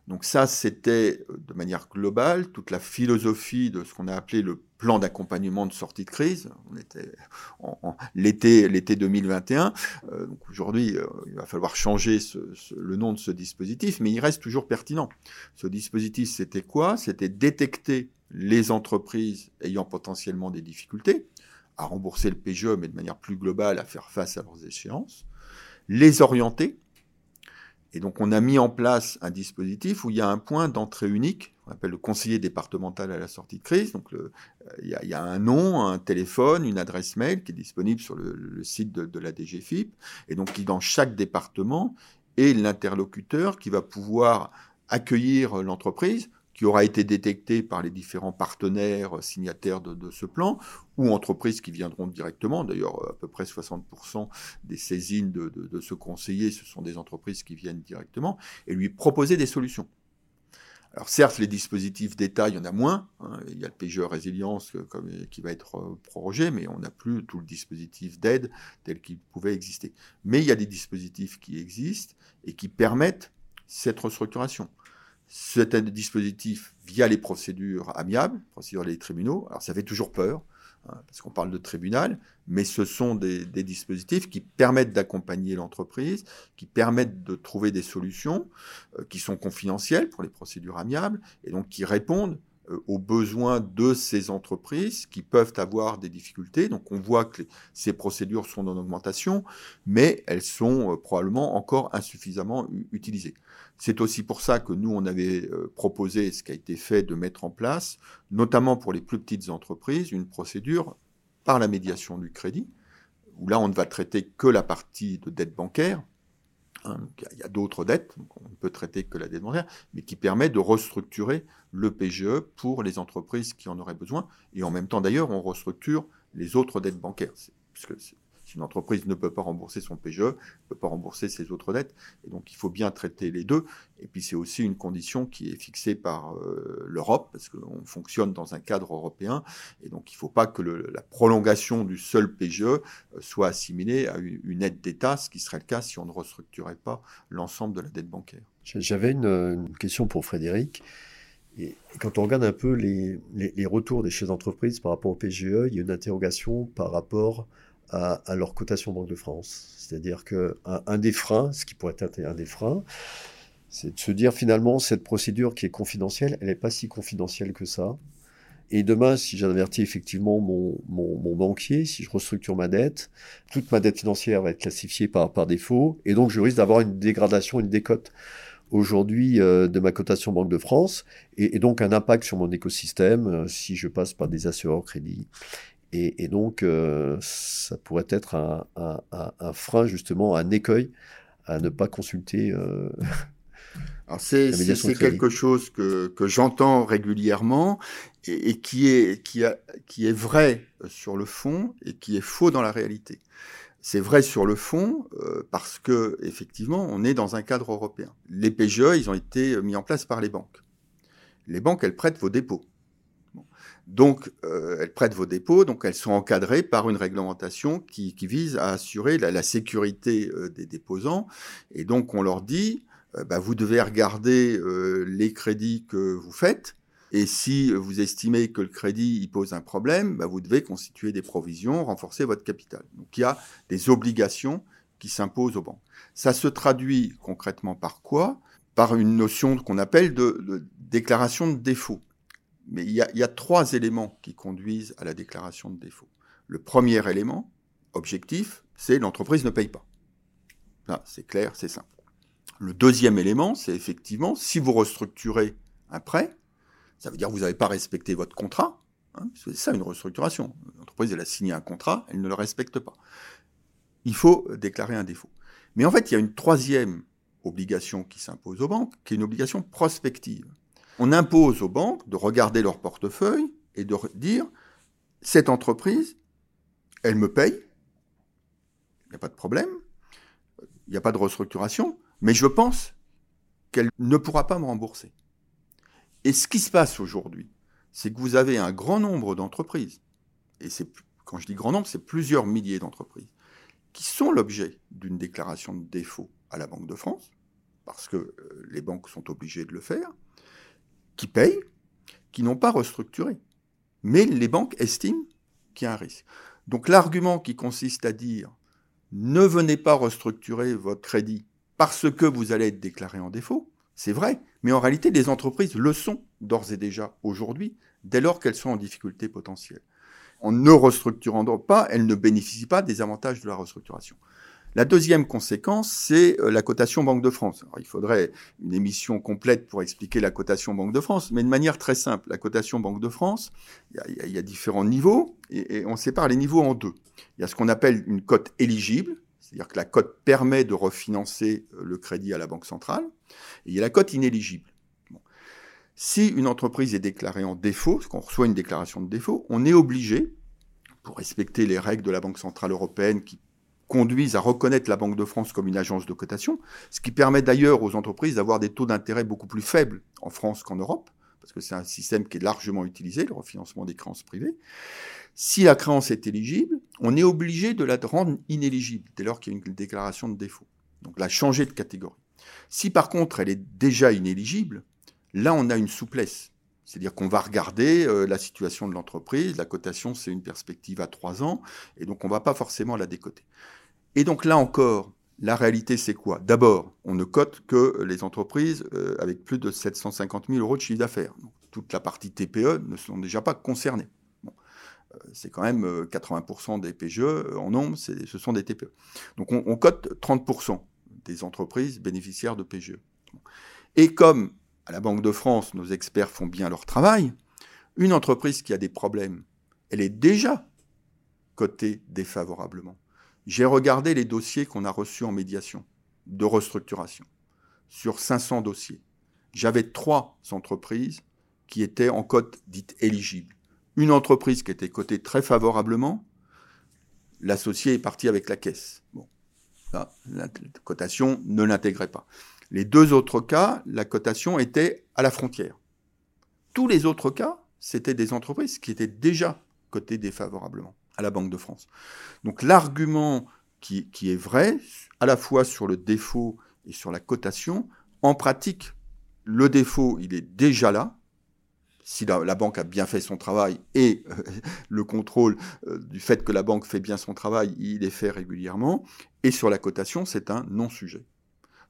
Donc ça, c'était euh, de manière globale toute la philosophie de ce qu'on a appelé le plan d'accompagnement de sortie de crise. On était en, l'été, l'été 2021. Euh, donc aujourd'hui, euh, il va falloir changer le nom de ce dispositif, mais il reste toujours pertinent. Ce dispositif, c'était quoi? C'était détecter les entreprises ayant potentiellement des difficultés à rembourser le PGE, mais de manière plus globale, à faire face à leurs échéances, les orienter et donc, on a mis en place un dispositif où il y a un point d'entrée unique, on appelle le conseiller départemental à la sortie de crise. Donc, il, y a, un nom, un téléphone, une adresse mail qui est disponible sur le, site de, de, la DGFIP. Et donc, qui, dans chaque département, est l'interlocuteur qui va pouvoir accueillir l'entreprise qui aura été détecté par les différents partenaires signataires de, ce plan, ou entreprises qui viendront directement. D'ailleurs, à peu près 60% des saisines de, ce conseiller, ce sont des entreprises qui viennent directement, et lui proposer des solutions. Alors certes, les dispositifs d'État, il y en a moins. Hein. il y a le PGE Résilience euh, qui va être euh, prorogé, mais on n'a plus tout le dispositif d'aide tel qu'il pouvait exister. Mais il y a des dispositifs qui existent et qui permettent cette restructuration cet dispositif via les procédures amiables, procédures des tribunaux. Alors ça fait toujours peur, hein, parce qu'on parle de tribunal, mais ce sont des, dispositifs qui permettent d'accompagner l'entreprise, qui permettent de trouver des solutions euh, qui sont confidentielles pour les procédures amiables, et donc qui répondent euh, aux besoins de ces entreprises qui peuvent avoir des difficultés. Donc on voit que ces procédures sont en augmentation, mais elles sont euh, probablement encore insuffisamment utilisées. C'est aussi pour ça que nous, on avait euh, proposé, ce qui a été fait, de mettre en place, notamment pour les plus petites entreprises, une procédure par la médiation du crédit, où là, on ne va traiter que la partie de dette bancaire, Hein, il y a, d'autres dettes, on ne peut traiter que la dette bancaire, mais qui permet de restructurer le PGE pour les entreprises qui en auraient besoin. Et en même temps, d'ailleurs, on restructure les autres dettes bancaires. Une entreprise ne peut pas rembourser son PGE, ne peut pas rembourser ses autres dettes. Et donc, il faut bien traiter les deux. Et puis, c'est aussi une condition qui est fixée par euh, l'Europe, parce qu'on fonctionne dans un cadre européen. Et donc, il ne faut pas que la prolongation du seul PGE euh, soit assimilée à une, aide d'État, ce qui serait le cas si on ne restructurait pas l'ensemble de la dette bancaire. J'avais une, question pour Frédéric. Quand on regarde un peu les retours des chefs d'entreprise par rapport au PGE, il y a une interrogation par rapport à, leur cotation Banque de France. C'est-à-dire qu'un un des freins, ce qui pourrait être un des freins, c'est de se dire finalement cette procédure qui est confidentielle, elle n'est pas si confidentielle que ça. Et demain, si j'avertis effectivement mon, mon, banquier, si je restructure ma dette, toute ma dette financière va être classifiée par, par défaut, et donc je risque d'avoir une dégradation, une décote aujourd'hui euh, de ma cotation Banque de France et, donc un impact sur mon écosystème euh, si je passe par des assureurs crédits. Et, et donc, euh, ça pourrait être un, un, un, un, frein, justement, un écueil à ne pas consulter. Euh, [LAUGHS] c'est quelque chose que, que j'entends régulièrement et, et, qui, est, qui, a, qui est vrai sur le fond et qui est faux dans la réalité. C'est vrai sur le fond euh, parce que effectivement, on est dans un cadre européen. Les PGE, ils ont été mis en place par les banques. Les banques, elles prêtent vos dépôts. Donc, euh, elles prêtent vos dépôts, donc elles sont encadrées par une réglementation qui, vise à assurer la, sécurité euh, des déposants. Et donc, on leur dit, euh, bah, vous devez regarder les crédits que vous faites et si vous estimez que le crédit il pose un problème, bah vous devez constituer des provisions, renforcer votre capital. Donc il y a des obligations qui s'imposent aux banques. Ça se traduit concrètement par quoi? Par une notion qu'on appelle de, déclaration de défaut. Mais il y, a, trois éléments qui conduisent à la déclaration de défaut. Le premier élément, objectif, c'est l'entreprise ne paye pas. Là, c'est clair, c'est simple. Le deuxième élément, c'est effectivement, si vous restructurez un prêt, ça veut dire que vous n'avez pas respecté votre contrat. Hein, c'est ça une restructuration. L'entreprise, elle a signé un contrat, elle ne le respecte pas. Il faut déclarer un défaut. Mais en fait, il y a une troisième obligation qui s'impose aux banques, qui est une obligation prospective. On impose aux banques de regarder leur portefeuille et de dire, cette entreprise, elle me paye, il n'y a pas de problème, il n'y a pas de restructuration, mais je pense qu'elle ne pourra pas me rembourser. Et ce qui se passe aujourd'hui, c'est que vous avez un grand nombre d'entreprises, et c'est quand je dis grand nombre, c'est plusieurs milliers d'entreprises, qui sont l'objet d'une déclaration de défaut à la Banque de France, parce que euh, les banques sont obligées de le faire, qui payent, qui n'ont pas restructuré. Mais les banques estiment qu'il y a un risque. Donc l'argument qui consiste à dire ne venez pas restructurer votre crédit parce que vous allez être déclaré en défaut, c'est vrai, mais en réalité, les entreprises le sont d'ores et déjà aujourd'hui, dès lors qu'elles sont en difficulté potentielle. En ne restructurant pas, elles ne bénéficient pas des avantages de la restructuration. La deuxième conséquence, c'est euh, la cotation Banque de France. Il faudrait une émission complète pour expliquer la cotation Banque de France, mais de manière très simple. La cotation Banque de France, il y a, différents niveaux, et, on sépare les niveaux en deux. Il y a ce qu'on appelle une cote éligible, c'est-à-dire que la cote permet de refinancer euh, le crédit à la Banque centrale, et il y a la cote inéligible. Si une entreprise est déclarée en défaut, parce qu'on reçoit une déclaration de défaut, on est obligé, pour respecter les règles de la Banque centrale européenne qui conduisent à reconnaître la Banque de France comme une agence de cotation, ce qui permet d'ailleurs aux entreprises d'avoir des taux d'intérêt beaucoup plus faibles en France qu'en Europe, parce que c'est un système qui est largement utilisé, le refinancement des créances privées. Si la créance est éligible, on est obligé de la rendre inéligible dès lors qu'il y a une déclaration de défaut. Donc la changer de catégorie. Si par contre elle est déjà inéligible, là on a une souplesse. C'est-à-dire qu'on va regarder euh, la situation de l'entreprise, la cotation c'est une perspective à trois ans, et donc on ne va pas forcément la décoter. Et donc là encore, la réalité c'est quoi? D'abord, on ne cote que les entreprises euh, avec plus de 750 000 euros de chiffre d'affaires. Toute la partie TPE ne sont déjà pas concernées c'est quand même 80% euh, des PGE euh, en nombre, ce sont des TPE. Donc on, on cote 30% des entreprises bénéficiaires de PGE. Et comme à la Banque de France, nos experts font bien leur travail, une entreprise qui a des problèmes, elle est déjà cotée défavorablement. J'ai regardé les dossiers qu'on a reçus en médiation de restructuration. Sur 500 dossiers, j'avais trois entreprises qui étaient en cote dite éligible une entreprise qui était cotée très favorablement, l'associé est parti avec la caisse. Bon, la cotation ne l'intégrait pas. Les deux autres cas, la cotation était à la frontière. Tous les autres cas, c'était des entreprises qui étaient déjà cotées défavorablement à la Banque de France. Donc l'argument qui, qui, est vrai, à la fois sur le défaut et sur la cotation, en pratique, le défaut, il est déjà là, si la, banque a bien fait son travail et euh, [LAUGHS] le contrôle euh, du fait que la banque fait bien son travail, il est fait régulièrement. Et sur la cotation, c'est un non-sujet.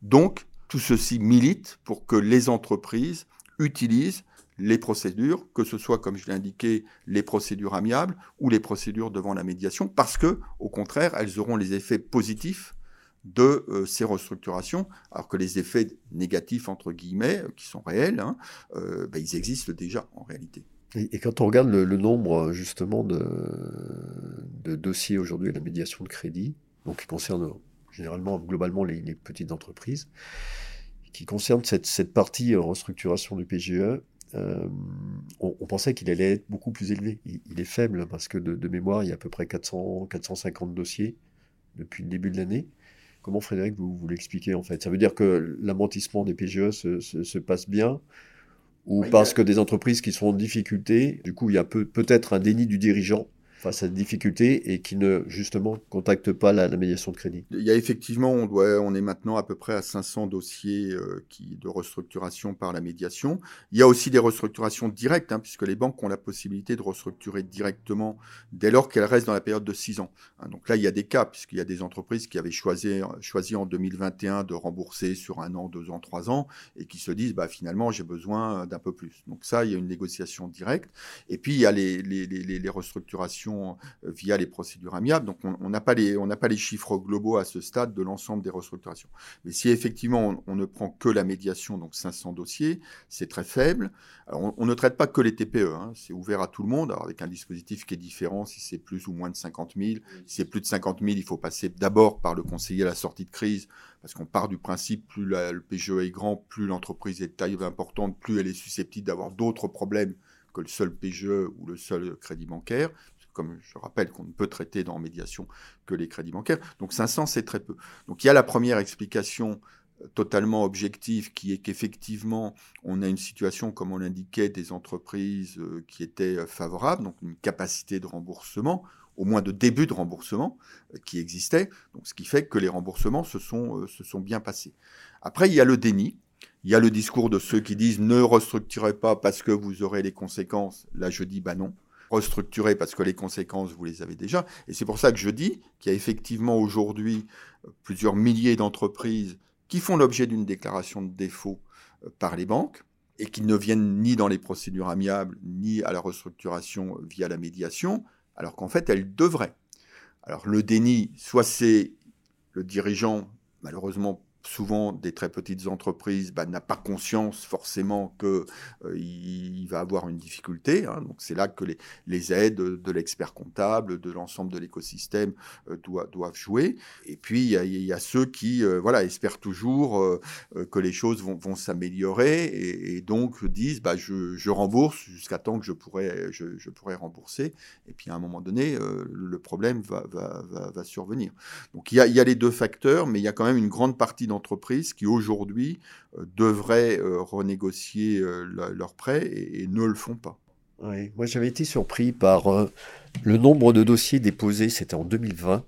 Donc, tout ceci milite pour que les entreprises utilisent les procédures, que ce soit, comme je l'ai indiqué, les procédures amiables ou les procédures devant la médiation, parce que, au contraire, elles auront les effets positifs de euh, ces restructurations, alors que les effets négatifs, entre guillemets, euh, qui sont réels, hein, euh, ben, ils existent déjà en réalité. Et, quand on regarde le, nombre justement de, dossiers aujourd'hui à la médiation de crédit, donc qui concerne généralement, globalement, les, petites entreprises, qui concerne cette, cette partie restructuration du PGE, on, pensait qu'il allait être beaucoup plus élevé. Il, est faible parce que de, de, mémoire, il y a à peu près 400, 450 dossiers depuis le début de l'année. Comment Frédéric, vous, vous l'expliquez en fait? Ça veut dire que l'amortissement des PGE se, passe bien ou parce que des entreprises qui sont en difficulté, du coup il y a peut-être un déni du dirigeant face à des difficultés et qui ne, justement, contactent pas la, médiation de crédit Il y a effectivement, on, doit, on est maintenant à peu près à 500 dossiers euh, qui, de restructuration par la médiation. Il y a aussi des restructurations directes, hein, puisque les banques ont la possibilité de restructurer directement dès lors qu'elles restent dans la période de 6 ans. Hein. donc là, il y a des cas, puisqu'il y a des entreprises qui avaient choisi, choisi en 2021 de rembourser sur un an, deux ans, trois ans, et qui se disent, bah, finalement, j'ai besoin d'un peu plus. Donc ça, il y a une négociation directe. Et puis, il y a les, les, les, les restructurations euh, via les procédures amiables. Donc on n'a pas, les, pas les chiffres globaux à ce stade de l'ensemble des restructurations. Mais si effectivement on, ne prend que la médiation, donc 500 dossiers, c'est très faible. on, ne traite pas que les TPE, hein. c'est ouvert à tout le monde, avec un dispositif qui est différent si c'est plus ou moins de 50 000. Si c'est plus de 50 000, il faut passer d'abord par le conseiller à la sortie de crise, parce qu'on part du principe, plus le PGE est grand, plus l'entreprise est de taille importante, plus elle est susceptible d'avoir d'autres problèmes que le seul PGE ou le seul crédit bancaire comme je rappelle qu'on ne peut traiter dans médiation que les crédits bancaires. Donc 500, c'est très peu. Donc il y a la première explication euh, totalement objective qui est qu'effectivement, on a une situation, comme on l'indiquait, des entreprises euh, qui étaient euh, favorables, donc une capacité de remboursement, au moins de début de remboursement qui existait, donc ce qui fait que les remboursements se sont, bien passés. Après, il y a le déni, il y a le discours de ceux qui disent ne restructurez pas parce que vous aurez les conséquences. Là, je dis bah non restructurer parce que les conséquences, vous les avez déjà. Et c'est pour ça que je dis qu'il y a effectivement aujourd'hui euh, plusieurs milliers d'entreprises qui font l'objet d'une déclaration de défaut euh, par les banques et qui ne viennent ni dans les procédures amiables, ni à la restructuration euh, via la médiation, alors qu'en fait, elles devraient. Alors le déni, soit c'est le dirigeant, malheureusement souvent des très petites entreprises bah, n'a pas conscience forcément qu'il euh, va avoir une difficulté. Hein. donc c'est là que les, aides de l'expert comptable, de l'ensemble de l'écosystème euh, doivent, jouer. Et puis il y a, ceux qui euh, voilà espèrent toujours que les choses vont, s'améliorer et, donc disent bah, je, rembourse jusqu'à temps que je pourrais, rembourser. Et puis à un moment donné, le problème va, survenir. Donc il y, il y a les deux facteurs, mais il y a quand même une grande partie entreprises qui aujourd'hui euh, devraient euh, renégocier euh, leurs prêts et, ne le font pas. Oui, moi j'avais été surpris par le nombre de dossiers déposés, c'était en 2020,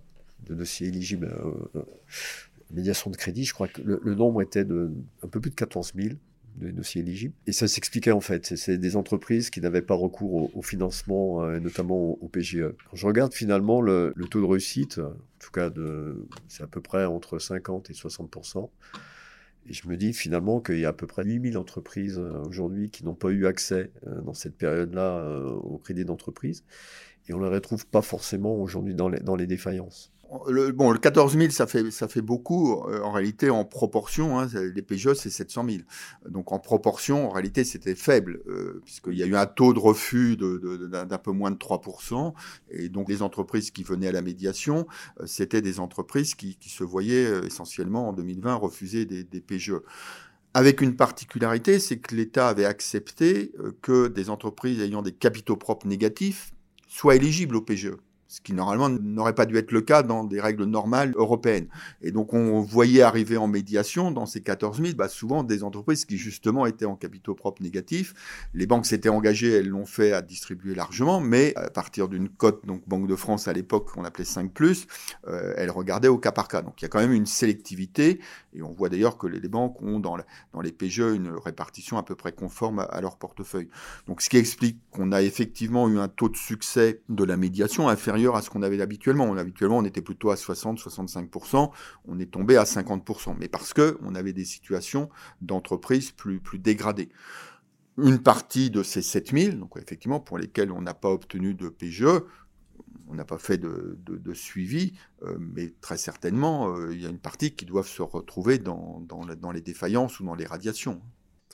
de dossiers éligibles à médiation de crédit. Je crois que le, nombre était de un peu plus de 14 000 de dossiers éligibles. Et ça s'expliquait en fait. C'est des entreprises qui n'avaient pas recours au, financement, notamment au, PGE. Quand je regarde finalement le, le taux de réussite, tout cas, c'est à peu près entre 50 et 60% et je me dis finalement qu'il y a à peu près 8000 entreprises euh, aujourd'hui qui n'ont pas eu accès euh, dans cette période-là euh, au crédit d'entreprise. Et on ne les retrouve pas forcément aujourd'hui dans les défaillances. Le, bon, le 14 000, ça fait, ça fait beaucoup. Euh, en réalité, en proportion, hein, les PGE, c'est 700 000. Donc, en proportion, en réalité, c'était faible, euh, puisqu'il y a eu un taux de refus d'un peu moins de 3 Et donc, les entreprises qui venaient à la médiation, euh, c'était des entreprises qui, se voyaient essentiellement en 2020 refuser des, des PGE. Avec une particularité, c'est que l'État avait accepté que des entreprises ayant des capitaux propres négatifs soient éligibles au PGE ce qui normalement n'aurait pas dû être le cas dans des règles normales européennes. Et donc on voyait arriver en médiation dans ces 14 000, bah, souvent des entreprises qui justement étaient en capitaux propres négatifs. Les banques s'étaient engagées, elles l'ont fait à distribuer largement, mais à partir d'une cote, donc Banque de France à l'époque qu'on appelait 5 +, euh, elles regardaient au cas par cas. Donc il y a quand même une sélectivité, et on voit d'ailleurs que les, banques ont dans, les PGE une répartition à peu près conforme à, leur portefeuille. Donc ce qui explique qu'on a effectivement eu un taux de succès de la médiation inférieur à ce qu'on avait habituellement. On, habituellement, on était plutôt à 60-65%, on est tombé à 50%, mais parce que on avait des situations d'entreprises plus, plus dégradées. Une partie de ces 7000, donc effectivement pour lesquels on n'a pas obtenu de PGE, on n'a pas fait de, suivi, euh, mais très certainement, euh, il y a une partie qui doivent se retrouver dans, dans les défaillances ou dans les radiations.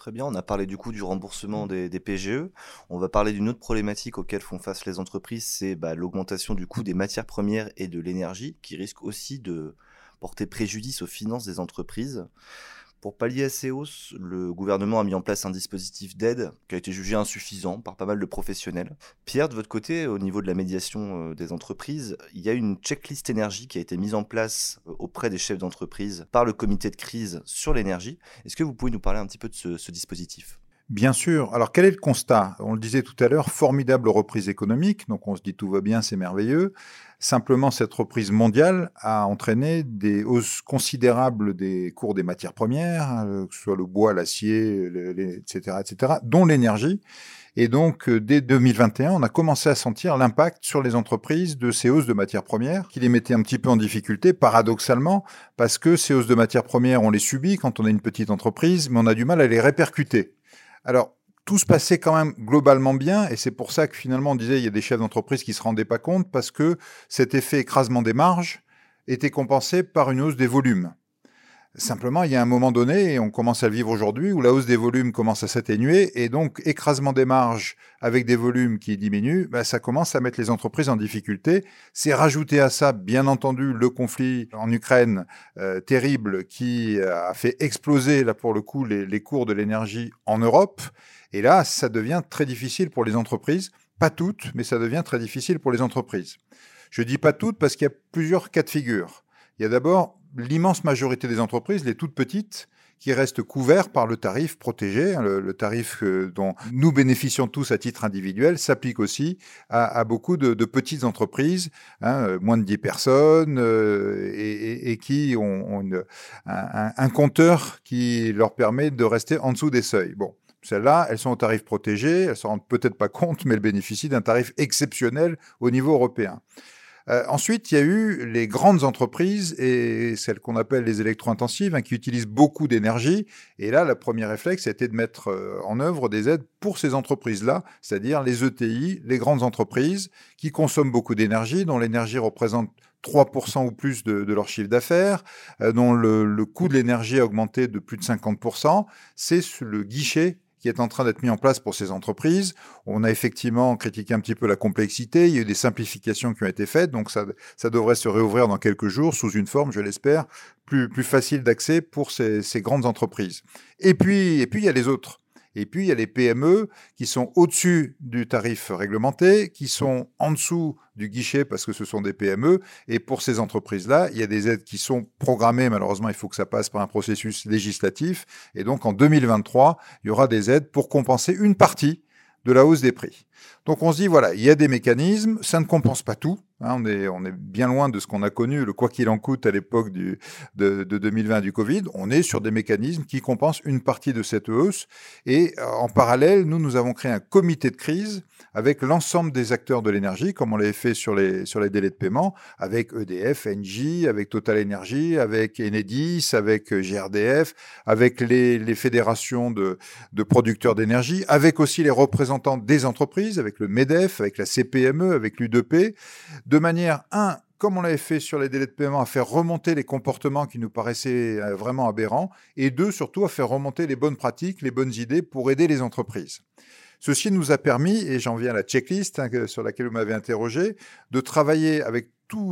Très bien, on a parlé du coup du remboursement des, PGE. On va parler d'une autre problématique auquel font face les entreprises, c'est bah, l'augmentation du coût des matières premières et de l'énergie, qui risque aussi de porter préjudice aux finances des entreprises. Pour pallier à ces hausses, le gouvernement a mis en place un dispositif d'aide qui a été jugé insuffisant par pas mal de professionnels. Pierre, de votre côté, au niveau de la médiation euh, des entreprises, il y a une checklist énergie qui a été mise en place euh, auprès des chefs d'entreprise par le comité de crise sur l'énergie. Est-ce que vous pouvez nous parler un petit peu de ce, dispositif? Bien sûr. Alors quel est le constat? On le disait tout à l'heure, formidable reprise économique, donc on se dit tout va bien, c'est merveilleux. Simplement, cette reprise mondiale a entraîné des hausses considérables des cours des matières premières, hein, que ce soit le bois, l'acier, etc., etc., dont l'énergie. Et donc, euh, dès 2021, on a commencé à sentir l'impact sur les entreprises de ces hausses de matières premières, qui les mettaient un petit peu en difficulté, paradoxalement, parce que ces hausses de matières premières, on les subit quand on a une petite entreprise, mais on a du mal à les répercuter. Alors, tout se passait quand même globalement bien, et c'est pour ça que finalement on disait il y a des chefs d'entreprise qui se rendaient pas compte parce que cet effet écrasement des marges était compensé par une hausse des volumes. Simplement, il y a un moment donné, et on commence à le vivre aujourd'hui, où la hausse des volumes commence à s'atténuer, et donc écrasement des marges avec des volumes qui diminuent, bah, ça commence à mettre les entreprises en difficulté. C'est rajouter à ça, bien entendu, le conflit en Ukraine euh, terrible qui a fait exploser, là pour le coup, les, les cours de l'énergie en Europe. Et là, ça devient très difficile pour les entreprises. Pas toutes, mais ça devient très difficile pour les entreprises. Je dis pas toutes parce qu'il y a plusieurs cas de figure. Il y a d'abord l'immense majorité des entreprises, les toutes petites, qui restent couverts par le tarif protégé. Hein, le, tarif dont nous bénéficions tous à titre individuel s'applique aussi à, beaucoup de, petites entreprises, hein, euh, moins de 10 personnes, euh, et, qui ont, un, un, compteur qui leur permet de rester en dessous des seuils. Bon, celles-là, elles sont au tarif protégé, elles ne se rendent peut-être pas compte, mais elles bénéficient d'un tarif exceptionnel au niveau européen. Euh, ensuite, il y a eu les grandes entreprises et celles qu'on appelle les électro-intensives, hein, qui utilisent beaucoup d'énergie. Et là, le premier réflexe été de mettre euh, en œuvre des aides pour ces entreprises-là, c'est-à-dire les ETI, les grandes entreprises qui consomment beaucoup d'énergie, dont l'énergie représente 3% ou plus de, leur chiffre d'affaires, euh, dont le, le coût de l'énergie a augmenté de plus de 50%. C'est le guichet qui est en train d'être mis en place pour ces entreprises. On a effectivement critiqué un petit peu la complexité, il y a eu des simplifications qui ont été faites, donc ça, devrait se réouvrir dans quelques jours sous une forme, je l'espère, plus, facile d'accès pour ces, ces grandes entreprises. Et puis, et puis, il y a les autres. Et puis, il y a les PME qui sont au-dessus du tarif réglementé, qui sont en dessous du guichet parce que ce sont des PME. Et pour ces entreprises-là, il y a des aides qui sont programmées. Malheureusement, il faut que ça passe par un processus législatif. Et donc, en 2023, il y aura des aides pour compenser une partie de la hausse des prix. Donc on se dit, voilà, il y a des mécanismes, ça ne compense pas tout. Hein, on, est, on est bien loin de ce qu'on a connu, le quoi qu'il en coûte à l'époque de, de 2020 du Covid. On est sur des mécanismes qui compensent une partie de cette hausse. Et euh, en parallèle, nous, nous avons créé un comité de crise avec l'ensemble des acteurs de l'énergie, comme on l'avait fait sur les, sur les délais de paiement, avec EDF, Engie, avec Total Energy, avec Enedis, avec euh, GRDF, avec les, les fédérations de, de producteurs d'énergie, avec aussi les représentants des entreprises, avec le MEDEF, avec la CPME, avec l'UDP, de manière, un, comme on l'avait fait sur les délais de paiement, à faire remonter les comportements qui nous paraissaient euh, vraiment aberrants, et deux, surtout à faire remonter les bonnes pratiques, les bonnes idées pour aider les entreprises. Ceci nous a permis, et j'en viens à la checklist hein, sur laquelle vous m'avez interrogé, de travailler avec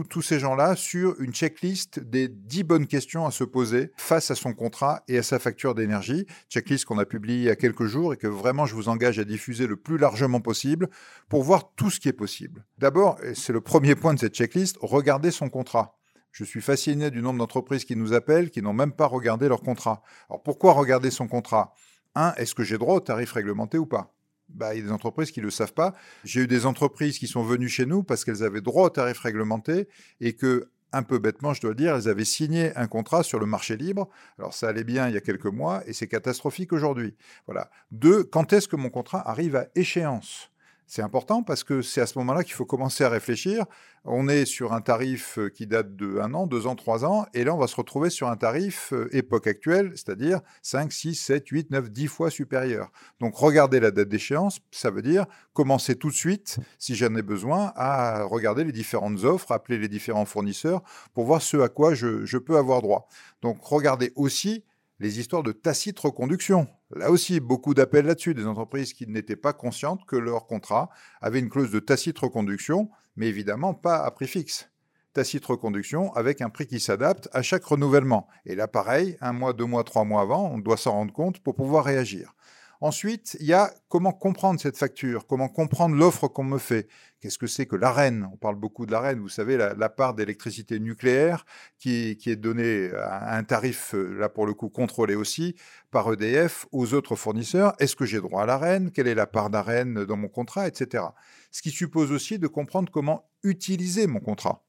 tous ces gens-là sur une checklist des 10 bonnes questions à se poser face à son contrat et à sa facture d'énergie. Checklist qu'on a publiée il y a quelques jours et que vraiment je vous engage à diffuser le plus largement possible pour voir tout ce qui est possible. D'abord, c'est le premier point de cette checklist, regardez son contrat. Je suis fasciné du nombre d'entreprises qui nous appellent qui n'ont même pas regardé leur contrat. Alors pourquoi regarder son contrat? Un, est-ce que j'ai droit au tarif réglementé ou pas? Bah, il y a des entreprises qui ne le savent pas. J'ai eu des entreprises qui sont venues chez nous parce qu'elles avaient droit au tarif réglementé et que, un peu bêtement, je dois le dire, elles avaient signé un contrat sur le marché libre. Alors ça allait bien il y a quelques mois et c'est catastrophique aujourd'hui. Voilà. Deux, quand est-ce que mon contrat arrive à échéance? C'est important parce que c'est à ce moment-là qu'il faut commencer à réfléchir. On est sur un tarif euh, qui date de un an, deux ans, trois ans, et là on va se retrouver sur un tarif euh, époque actuelle, c'est-à-dire 5, 6, 7, 8, 9, 10 fois supérieur. Donc regardez la date d'échéance, ça veut dire commencer tout de suite, si j'en ai besoin, à regarder les différentes offres, appeler les différents fournisseurs pour voir ce à quoi je, je peux avoir droit. Donc regardez aussi les histoires de tacite reconduction. Là aussi, beaucoup d'appels là-dessus, des entreprises qui n'étaient pas conscientes que leur contrat avait une clause de tacite reconduction, mais évidemment pas à prix fixe. Tacite reconduction avec un prix qui s'adapte à chaque renouvellement. Et là, pareil, un mois, deux mois, trois mois avant, on doit s'en rendre compte pour pouvoir réagir. Ensuite, il y a comment comprendre cette facture, comment comprendre l'offre qu'on me fait. Qu'est-ce que c'est que l'AREN On parle beaucoup de l'AREN, vous savez, la, part d'électricité nucléaire qui, est donnée à un tarif, euh, là pour le coup contrôlé aussi, par EDF aux autres fournisseurs. Est-ce que j'ai droit à l'AREN Quelle est la part d'AREN dans mon contrat, etc. Ce qui suppose aussi de comprendre comment utiliser mon contrat.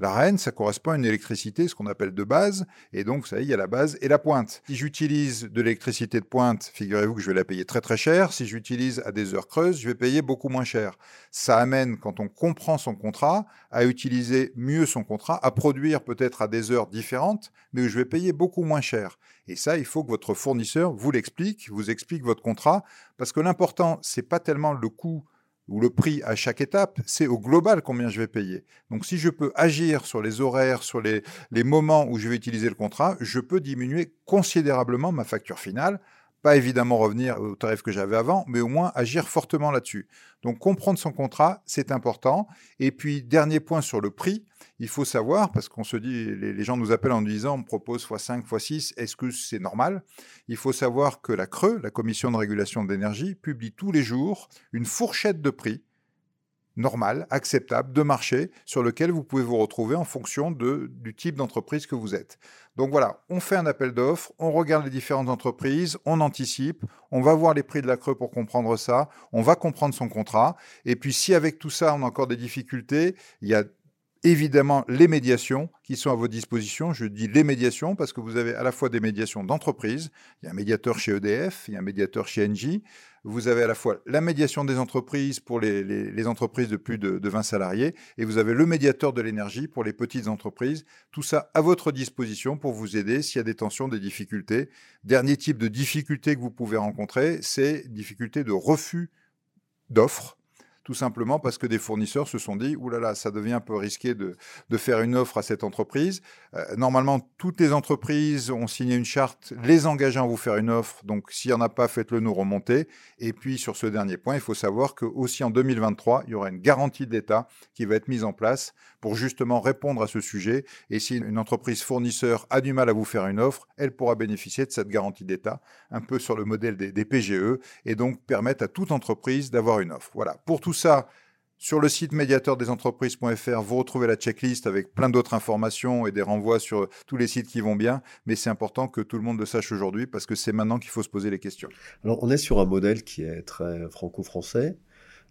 La reine, ça correspond à une électricité, ce qu'on appelle de base, et donc, ça y est, il y a la base et la pointe. Si j'utilise de l'électricité de pointe, figurez-vous que je vais la payer très très cher. Si j'utilise à des heures creuses, je vais payer beaucoup moins cher. Ça amène, quand on comprend son contrat, à utiliser mieux son contrat, à produire peut-être à des heures différentes, mais où je vais payer beaucoup moins cher. Et ça, il faut que votre fournisseur vous l'explique, vous explique votre contrat, parce que l'important, c'est pas tellement le coût ou le prix à chaque étape, c'est au global combien je vais payer. Donc si je peux agir sur les horaires, sur les, les moments où je vais utiliser le contrat, je peux diminuer considérablement ma facture finale. Pas évidemment revenir au tarif que j'avais avant, mais au moins agir fortement là-dessus. Donc comprendre son contrat, c'est important. Et puis dernier point sur le prix, il faut savoir, parce qu'on se dit, les, gens nous appellent en disant, on propose x5, x6, est-ce que c'est normal? Il faut savoir que la CRE, la Commission de régulation de l'énergie, publie tous les jours une fourchette de prix normal, acceptable, de marché, sur lequel vous pouvez vous retrouver en fonction de, du type d'entreprise que vous êtes. Donc voilà, on fait un appel d'offres, on regarde les différentes entreprises, on anticipe, on va voir les prix de la creux pour comprendre ça, on va comprendre son contrat, et puis si avec tout ça on a encore des difficultés, il y a évidemment les médiations qui sont à votre disposition. Je dis les médiations parce que vous avez à la fois des médiations d'entreprise, il y a un médiateur chez EDF, il y a un médiateur chez Engie, vous avez à la fois la médiation des entreprises pour les, entreprises de plus de, de, 20 salariés et vous avez le médiateur de l'énergie pour les petites entreprises. Tout ça à votre disposition pour vous aider s'il y a des tensions, des difficultés. Dernier type de difficulté que vous pouvez rencontrer, c'est difficulté de refus d'offres tout simplement parce que des fournisseurs se sont dit, oulala, ça devient un peu risqué de, de faire une offre à cette entreprise. Euh, normalement, toutes les entreprises ont signé une charte les engageant à vous faire une offre, donc s'il n'y en a pas, faites-le nous remonter. Et puis sur ce dernier point, il faut savoir que aussi en 2023, il y aura une garantie de l'État qui va être mise en place pour justement répondre à ce sujet. Et si une entreprise fournisseur a du mal à vous faire une offre, elle pourra bénéficier de cette garantie d'État, un peu sur le modèle des, PGE, et donc permettre à toute entreprise d'avoir une offre. Voilà, pour tout ça, sur le site médiateurdesentreprises.fr, vous retrouvez la checklist avec plein d'autres informations et des renvois sur tous les sites qui vont bien. Mais c'est important que tout le monde le sache aujourd'hui parce que c'est maintenant qu'il faut se poser les questions. Alors, on est sur un modèle qui est très franco-français.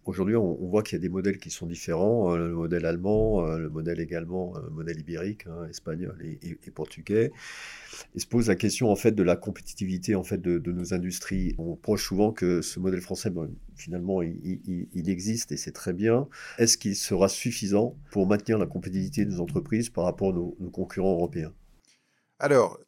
Aujourd'hui, on, voit qu'il y a des modèles qui sont différents, euh, le modèle allemand, euh, le modèle également, le euh, modèle ibérique, hein, espagnol et, portugais. Il se pose la question en fait de la compétitivité en fait de, nos industries. On reproche souvent que ce modèle français, finalement, il, existe et c'est très bien. Est-ce qu'il sera suffisant pour maintenir la compétitivité de nos entreprises par rapport à nos concurrents européens? Alors,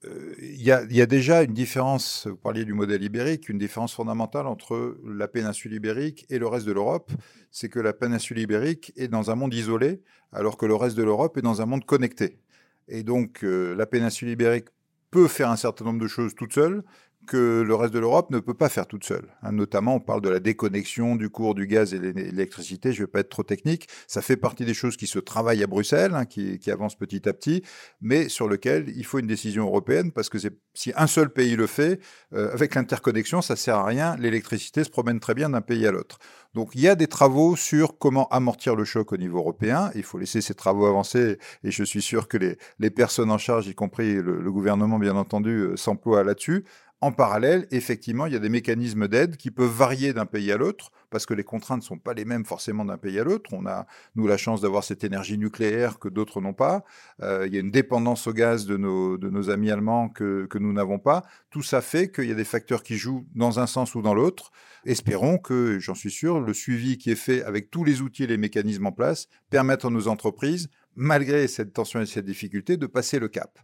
il y, a déjà une différence, vous parliez du modèle ibérique, une différence fondamentale entre la péninsule ibérique et le reste de l'Europe, c'est que la péninsule ibérique est dans un monde isolé, alors que le reste de l'Europe est dans un monde connecté. Et donc, euh, la péninsule ibérique peut faire un certain nombre de choses toute seule, que le reste de l'Europe ne peut pas faire toute seule. Hein, notamment, on parle de la déconnexion du cours du gaz et de l'électricité. Je ne vais pas être trop technique. Ça fait partie des choses qui se travaillent à Bruxelles, hein, qui, qui, avancent petit à petit, mais sur lequel il faut une décision européenne parce que si un seul pays le fait, euh, avec l'interconnexion, ça sert à rien. L'électricité se promène très bien d'un pays à l'autre. Donc il y a des travaux sur comment amortir le choc au niveau européen. Il faut laisser ces travaux avancer et je suis sûr que les, les personnes en charge, y compris le, le gouvernement bien entendu, euh, s'emploient là-dessus. En parallèle, effectivement, il y a des mécanismes d'aide qui peuvent varier d'un pays à l'autre, parce que les contraintes ne sont pas les mêmes forcément d'un pays à l'autre. On a, nous, la chance d'avoir cette énergie nucléaire que d'autres n'ont pas. Euh, il y a une dépendance au gaz de nos, amis allemands que, que nous n'avons pas. Tout ça fait qu'il y a des facteurs qui jouent dans un sens ou dans l'autre. Espérons que, j'en suis sûr, le suivi qui est fait avec tous les outils et les mécanismes en place permettent à nos entreprises, malgré cette tension et cette difficulté, de passer le cap.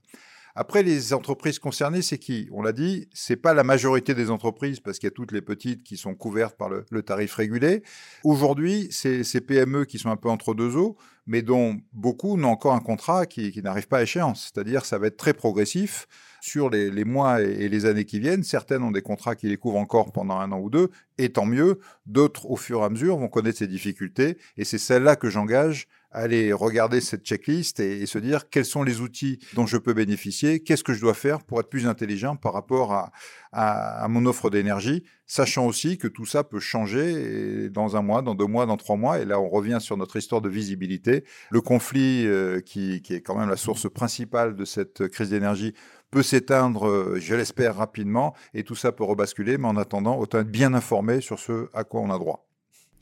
Après, les entreprises concernées, c'est qui? On l'a dit, c'est pas la majorité des entreprises parce qu'il y a toutes les petites qui sont couvertes par le, tarif régulé. Aujourd'hui, c'est ces PME qui sont un peu entre deux eaux, mais dont beaucoup n'ont encore un contrat qui, qui n'arrive pas à échéance. C'est-à-dire, ça va être très progressif sur les, mois et les années qui viennent. Certaines ont des contrats qui les couvrent encore pendant un an ou deux, et tant mieux. D'autres, au fur et à mesure, vont connaître ces difficultés, et c'est celle-là que j'engage aller regarder cette checklist et, se dire quels sont les outils dont je peux bénéficier, qu'est-ce que je dois faire pour être plus intelligent par rapport à, à, à mon offre d'énergie, sachant aussi que tout ça peut changer dans un mois, dans deux mois, dans trois mois. Et là, on revient sur notre histoire de visibilité. Le conflit, euh, qui, qui, est quand même la source principale de cette crise d'énergie, peut s'éteindre, euh, je l'espère, rapidement, et tout ça peut rebasculer, mais en attendant, autant être bien informé sur ce à quoi on a droit.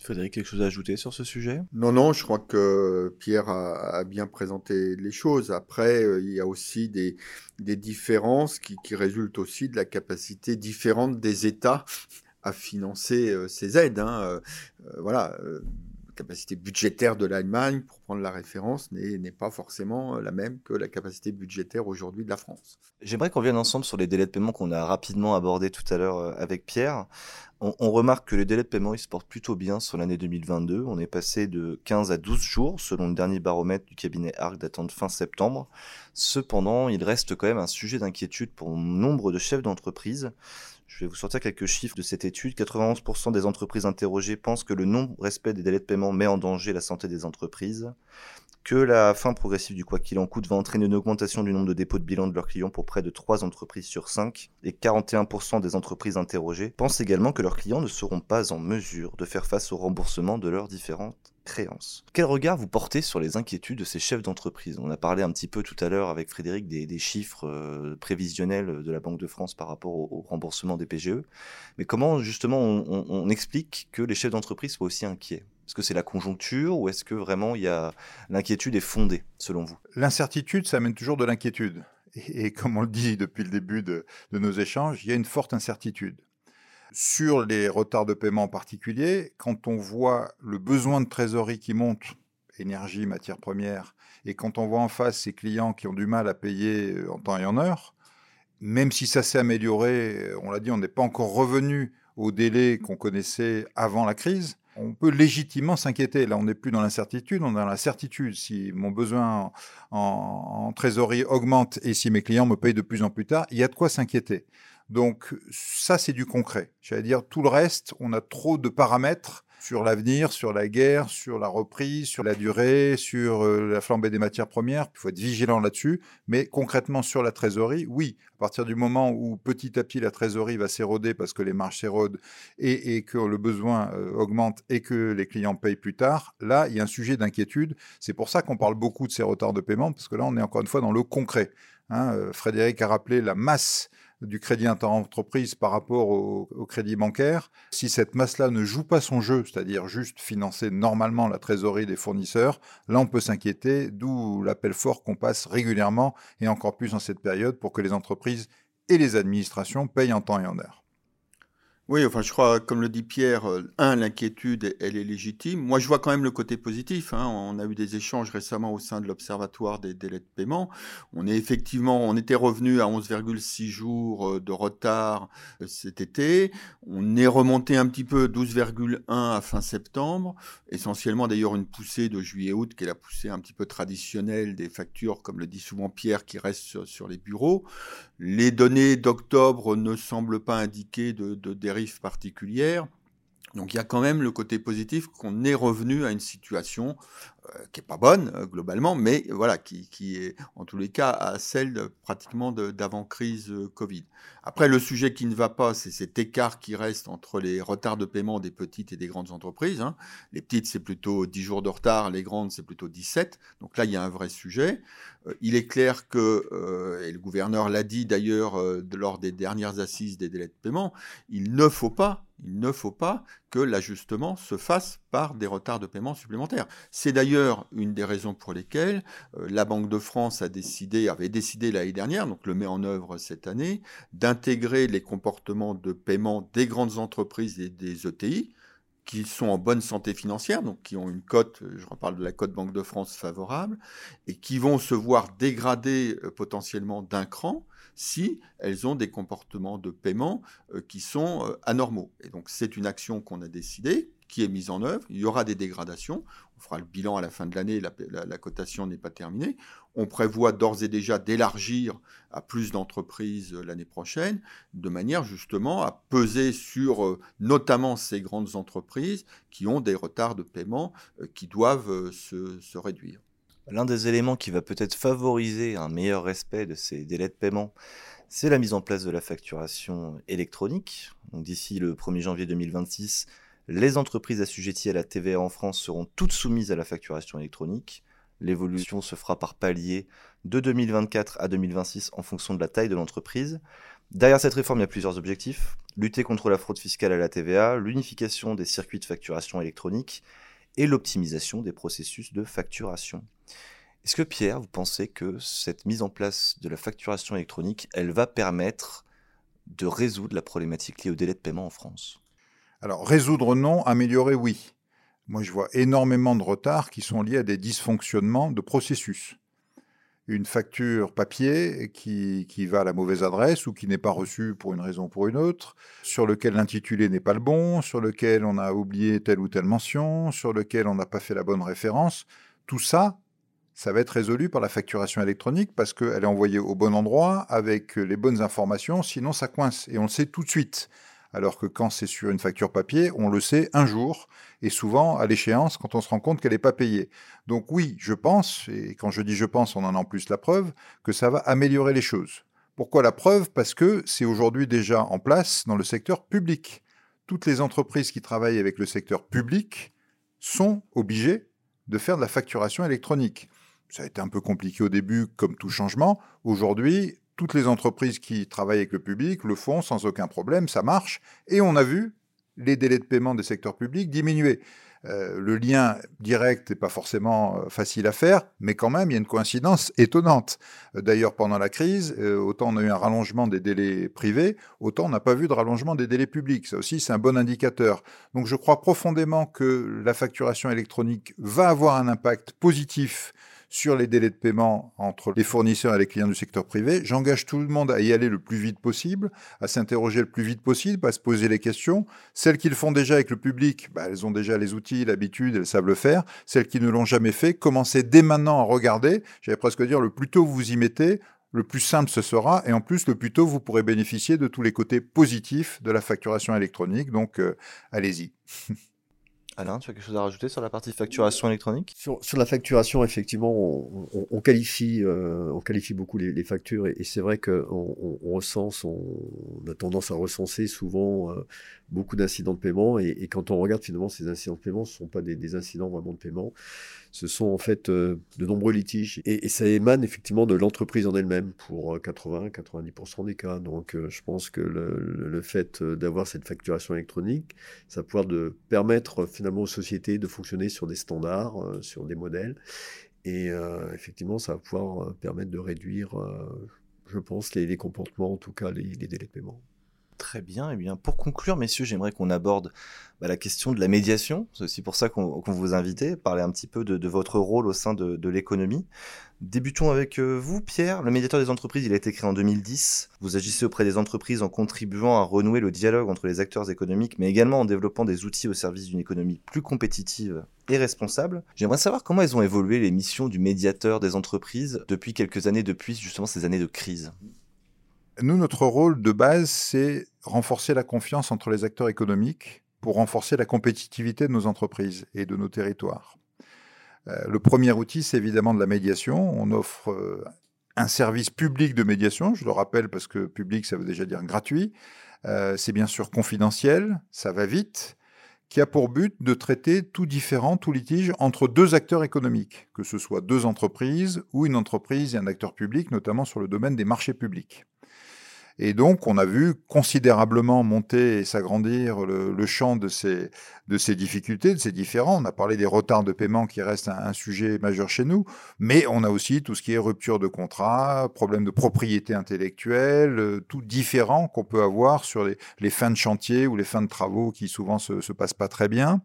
Frédéric, quelque chose à ajouter sur ce sujet? Non, non, je crois que Pierre a, a, bien présenté les choses. Après, euh, il y a aussi des, des différences qui, qui, résultent aussi de la capacité différente des États à financer euh, ces aides. Hein. Euh, voilà, capacité budgétaire de l'Allemagne, pour prendre la référence, n'est pas forcément la même que la capacité budgétaire aujourd'hui de la France. J'aimerais qu'on vienne ensemble sur les délais de paiement qu'on a rapidement abordés tout à l'heure avec Pierre. On, remarque que les délais de paiement se portent plutôt bien sur l'année 2022. On est passé de 15 à 12 jours selon le dernier baromètre du cabinet ARC datant de fin septembre. Cependant, il reste quand même un sujet d'inquiétude pour nombre de chefs d'entreprise. Je vais vous sortir quelques chiffres de cette étude. 91% des entreprises interrogées pensent que le non-respect des délais de paiement met en danger la santé des entreprises, que la fin progressive du quoi qu'il en coûte va entraîner une augmentation du nombre de dépôts de bilan de leurs clients pour près de 3 entreprises sur 5, et 41% des entreprises interrogées pensent également que leurs clients ne seront pas en mesure de faire face au remboursement de leurs différentes créances. Quel regard vous portez sur les inquiétudes de ces chefs d'entreprise? On a parlé un petit peu tout à l'heure avec Frédéric des, chiffres euh, prévisionnels de la Banque de France par rapport au, remboursement des PGE, mais comment justement on explique que les chefs d'entreprise soient aussi inquiets? Est-ce que c'est la conjoncture ou est-ce que vraiment il y a l'inquiétude est fondée selon vous? L'incertitude, ça amène toujours de l'inquiétude. Et, comme on le dit depuis le début de, nos échanges, il y a une forte incertitude. Sur les retards de paiement en particulier, quand on voit le besoin de trésorerie qui monte, énergie, matières premières, et quand on voit en face ces clients qui ont du mal à payer en temps et en heure, même si ça s'est amélioré, on l'a dit, on n'est pas encore revenu au délai qu'on connaissait avant la crise, on peut légitimement s'inquiéter. Là, on n'est plus dans l'incertitude, on est dans la certitude. Si mon besoin en, trésorerie augmente et si mes clients me payent de plus en plus tard, il y a de quoi s'inquiéter. Donc ça, c'est du concret. J'allais dire, tout le reste, on a trop de paramètres sur l'avenir, sur la guerre, sur la reprise, sur la durée, sur euh, la flambée des matières premières. Il faut être vigilant là-dessus. Mais concrètement, sur la trésorerie, oui, à partir du moment où petit à petit la trésorerie va s'éroder parce que les marges s'érodent et, que le besoin euh, augmente et que les clients payent plus tard, là, il y a un sujet d'inquiétude. C'est pour ça qu'on parle beaucoup de ces retards de paiement, parce que là, on est encore une fois dans le concret. Hein, euh, Frédéric a rappelé la masse du crédit inter-entreprise par rapport au, au, crédit bancaire, si cette masse-là ne joue pas son jeu, c'est-à-dire juste financer normalement la trésorerie des fournisseurs, là on peut s'inquiéter, d'où l'appel fort qu'on passe régulièrement et encore plus en cette période pour que les entreprises et les administrations payent en temps et en heure. Oui, enfin, je crois, comme le dit Pierre, euh, un, l'inquiétude, elle est légitime. Moi, je vois quand même le côté positif. Hein. On a eu des échanges récemment au sein de l'Observatoire des délais de paiement. On est effectivement, on était revenu à 11,6 jours euh, de retard euh, cet été. On est remonté un petit peu 12,1 à fin septembre. Essentiellement, d'ailleurs, une poussée de juillet-août, qui est la poussée un petit peu traditionnelle des factures, comme le dit souvent Pierre, qui reste sur, les bureaux. Les données d'octobre ne semblent pas indiquer de, de particulière. Donc il y a quand même le côté positif qu'on est revenu à une situation qui est pas bonne euh, globalement, mais voilà, qui, qui, est en tous les cas à celle de, pratiquement d'avant-crise euh, Covid. Après, le sujet qui ne va pas, c'est cet écart qui reste entre les retards de paiement des petites et des grandes entreprises. Hein. Les petites, c'est plutôt 10 jours de retard, les grandes, c'est plutôt 17. Donc là, il y a un vrai sujet. il est clair que, et le gouverneur l'a dit d'ailleurs lors des dernières assises des délais de paiement, il ne faut pas il ne faut pas que l'ajustement se fasse par des retards de paiement supplémentaires. C'est d'ailleurs une des raisons pour lesquelles euh, la Banque de France avait décidé l'année dernière, donc le met en œuvre cette année, d'intégrer les comportements de paiement des grandes entreprises et des ETI qui sont en bonne santé financière, donc qui ont une cote, je reparle de la cote Banque de France favorable, et qui vont se voir dégrader euh, potentiellement d'un cran si elles ont des comportements de paiement euh, qui sont euh, anormaux. Et donc c'est une action qu'on a décidée, qui est mise en œuvre. Il y aura des dégradations. On fera le bilan à la fin de l'année. La, cotation n'est pas terminée. On prévoit d'ores et déjà d'élargir à plus d'entreprises euh, l'année prochaine, de manière justement à peser sur notamment ces grandes entreprises qui ont des retards de paiement qui doivent se réduire. L'un des éléments qui va peut-être favoriser un meilleur respect de ces délais de paiement, c'est la mise en place de la facturation électronique. D'ici le 1er janvier 2026, les entreprises assujetties à la TVA en France seront toutes soumises à la facturation électronique. L'évolution se fera par palier de 2024 à 2026 en fonction de la taille de l'entreprise. Derrière cette réforme, il y a plusieurs objectifs. Lutter contre la fraude fiscale à la TVA, l'unification des circuits de facturation électronique et l'optimisation des processus de facturation. Est-ce que Pierre, vous pensez que cette mise en place de la facturation électronique, elle va permettre de résoudre la problématique liée au délai de paiement en France? Alors, résoudre non, améliorer oui. Moi, je vois énormément de retards qui sont liés à des dysfonctionnements de processus. Une facture papier qui, qui va à la mauvaise adresse ou qui n'est pas reçue pour une raison ou pour une autre, sur lequel l'intitulé n'est pas le bon, sur lequel on a oublié telle ou telle mention, sur lequel on n'a pas fait la bonne référence. Tout ça, ça va être résolu par la facturation électronique parce qu'elle est envoyée au bon endroit avec les bonnes informations, sinon ça coince et on le sait tout de suite. Alors que quand c'est sur une facture papier, on le sait un jour et souvent à l'échéance quand on se rend compte qu'elle n'est pas payée. Donc oui, je pense, et quand je dis je pense, on en a en plus la preuve, que ça va améliorer les choses. Pourquoi la preuve? Parce que c'est aujourd'hui déjà en place dans le secteur public. Toutes les entreprises qui travaillent avec le secteur public sont obligées de faire de la facturation électronique. Ça a été un peu compliqué au début, comme tout changement. Aujourd'hui, toutes les entreprises qui travaillent avec le public le font sans aucun problème, ça marche. Et on a vu les délais de paiement des secteurs publics diminuer. Euh, le lien direct n'est pas forcément euh, facile à faire, mais quand même, il y a une coïncidence étonnante. Euh, d'ailleurs, pendant la crise, autant on a eu un rallongement des délais privés, autant on n'a pas vu de rallongement des délais publics. Ça aussi, c'est un bon indicateur. Donc, je crois profondément que la facturation électronique va avoir un impact positif sur les délais de paiement entre les fournisseurs et les clients du secteur privé. J'engage tout le monde à y aller le plus vite possible, à s'interroger le plus vite possible, à se poser les questions. Celles qui le font déjà avec le public, bah, elles ont déjà les outils, l'habitude, elles savent le faire. Celles qui ne l'ont jamais fait, commencez dès maintenant à regarder. J'allais presque dire, le plus tôt vous y mettez, le plus simple ce sera, et en plus, le plus tôt vous pourrez bénéficier de tous les côtés positifs de la facturation électronique. Donc, euh, allez-y. [LAUGHS] Alain, tu as quelque chose à rajouter sur la partie facturation électronique? Sur, la facturation, effectivement, on, qualifie, euh, on qualifie beaucoup les, factures et, c'est vrai qu'on on, recense, on, a tendance à recenser souvent euh, beaucoup d'incidents de paiement et, quand on regarde finalement ces incidents de paiement, ce ne sont pas des, incidents vraiment de paiement, ce sont en fait euh, de nombreux litiges et, ça émane effectivement de l'entreprise en elle-même pour 80-90% des cas. Donc je pense que le, fait d'avoir cette facturation électronique, ça va pouvoir permettre finalement aux sociétés de fonctionner sur des standards, euh, sur des modèles. Et euh, effectivement, ça va pouvoir euh, permettre de réduire, je pense, les, comportements, en tout cas les, délais de paiement. Très bien. Et eh bien, pour conclure, messieurs, j'aimerais qu'on aborde bah, la question de la médiation. C'est aussi pour ça qu'on vous invite, parler un petit peu de, votre rôle au sein de, l'économie. Débutons avec euh, vous, Pierre. Le médiateur des entreprises, il a été créé en 2010. Vous agissez auprès des entreprises en contribuant à renouer le dialogue entre les acteurs économiques, mais également en développant des outils au service d'une économie plus compétitive et responsable. J'aimerais savoir comment elles ont évolué les missions du médiateur des entreprises depuis quelques années, depuis justement ces années de crise. Nous, notre rôle de base, c'est renforcer la confiance entre les acteurs économiques pour renforcer la compétitivité de nos entreprises et de nos territoires. Euh, le premier outil, c'est évidemment de la médiation. On offre euh, un service public de médiation, je le rappelle parce que public, ça veut déjà dire gratuit. Euh, c'est bien sûr confidentiel, ça va vite, qui a pour but de traiter tout différent, tout litige entre deux acteurs économiques, que ce soit deux entreprises ou une entreprise et un acteur public, notamment sur le domaine des marchés publics. Et donc, on a vu considérablement monter et s'agrandir le, champ de ces, de ces difficultés, de ces différends. On a parlé des retards de paiement qui restent un, sujet majeur chez nous, mais on a aussi tout ce qui est rupture de contrat, problème de propriété intellectuelle, euh, tout différent qu'on peut avoir sur les, fins de chantier ou les fins de travaux qui souvent se, se passent pas très bien.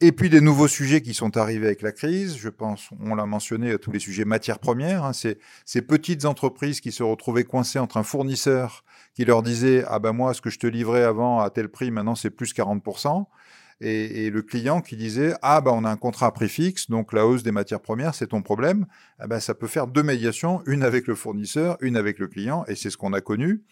Et puis des nouveaux sujets qui sont arrivés avec la crise. Je pense, on l'a mentionné, tous les sujets matières premières. Hein, ces petites entreprises qui se retrouvaient coincées entre un fournisseur qui leur disait ah ben moi ce que je te livrais avant à tel prix maintenant c'est plus 40%. Et, et, le client qui disait ah ben on a un contrat à prix fixe donc la hausse des matières premières c'est ton problème ah ben ça peut faire deux médiations une avec le fournisseur une avec le client et c'est ce qu'on a connu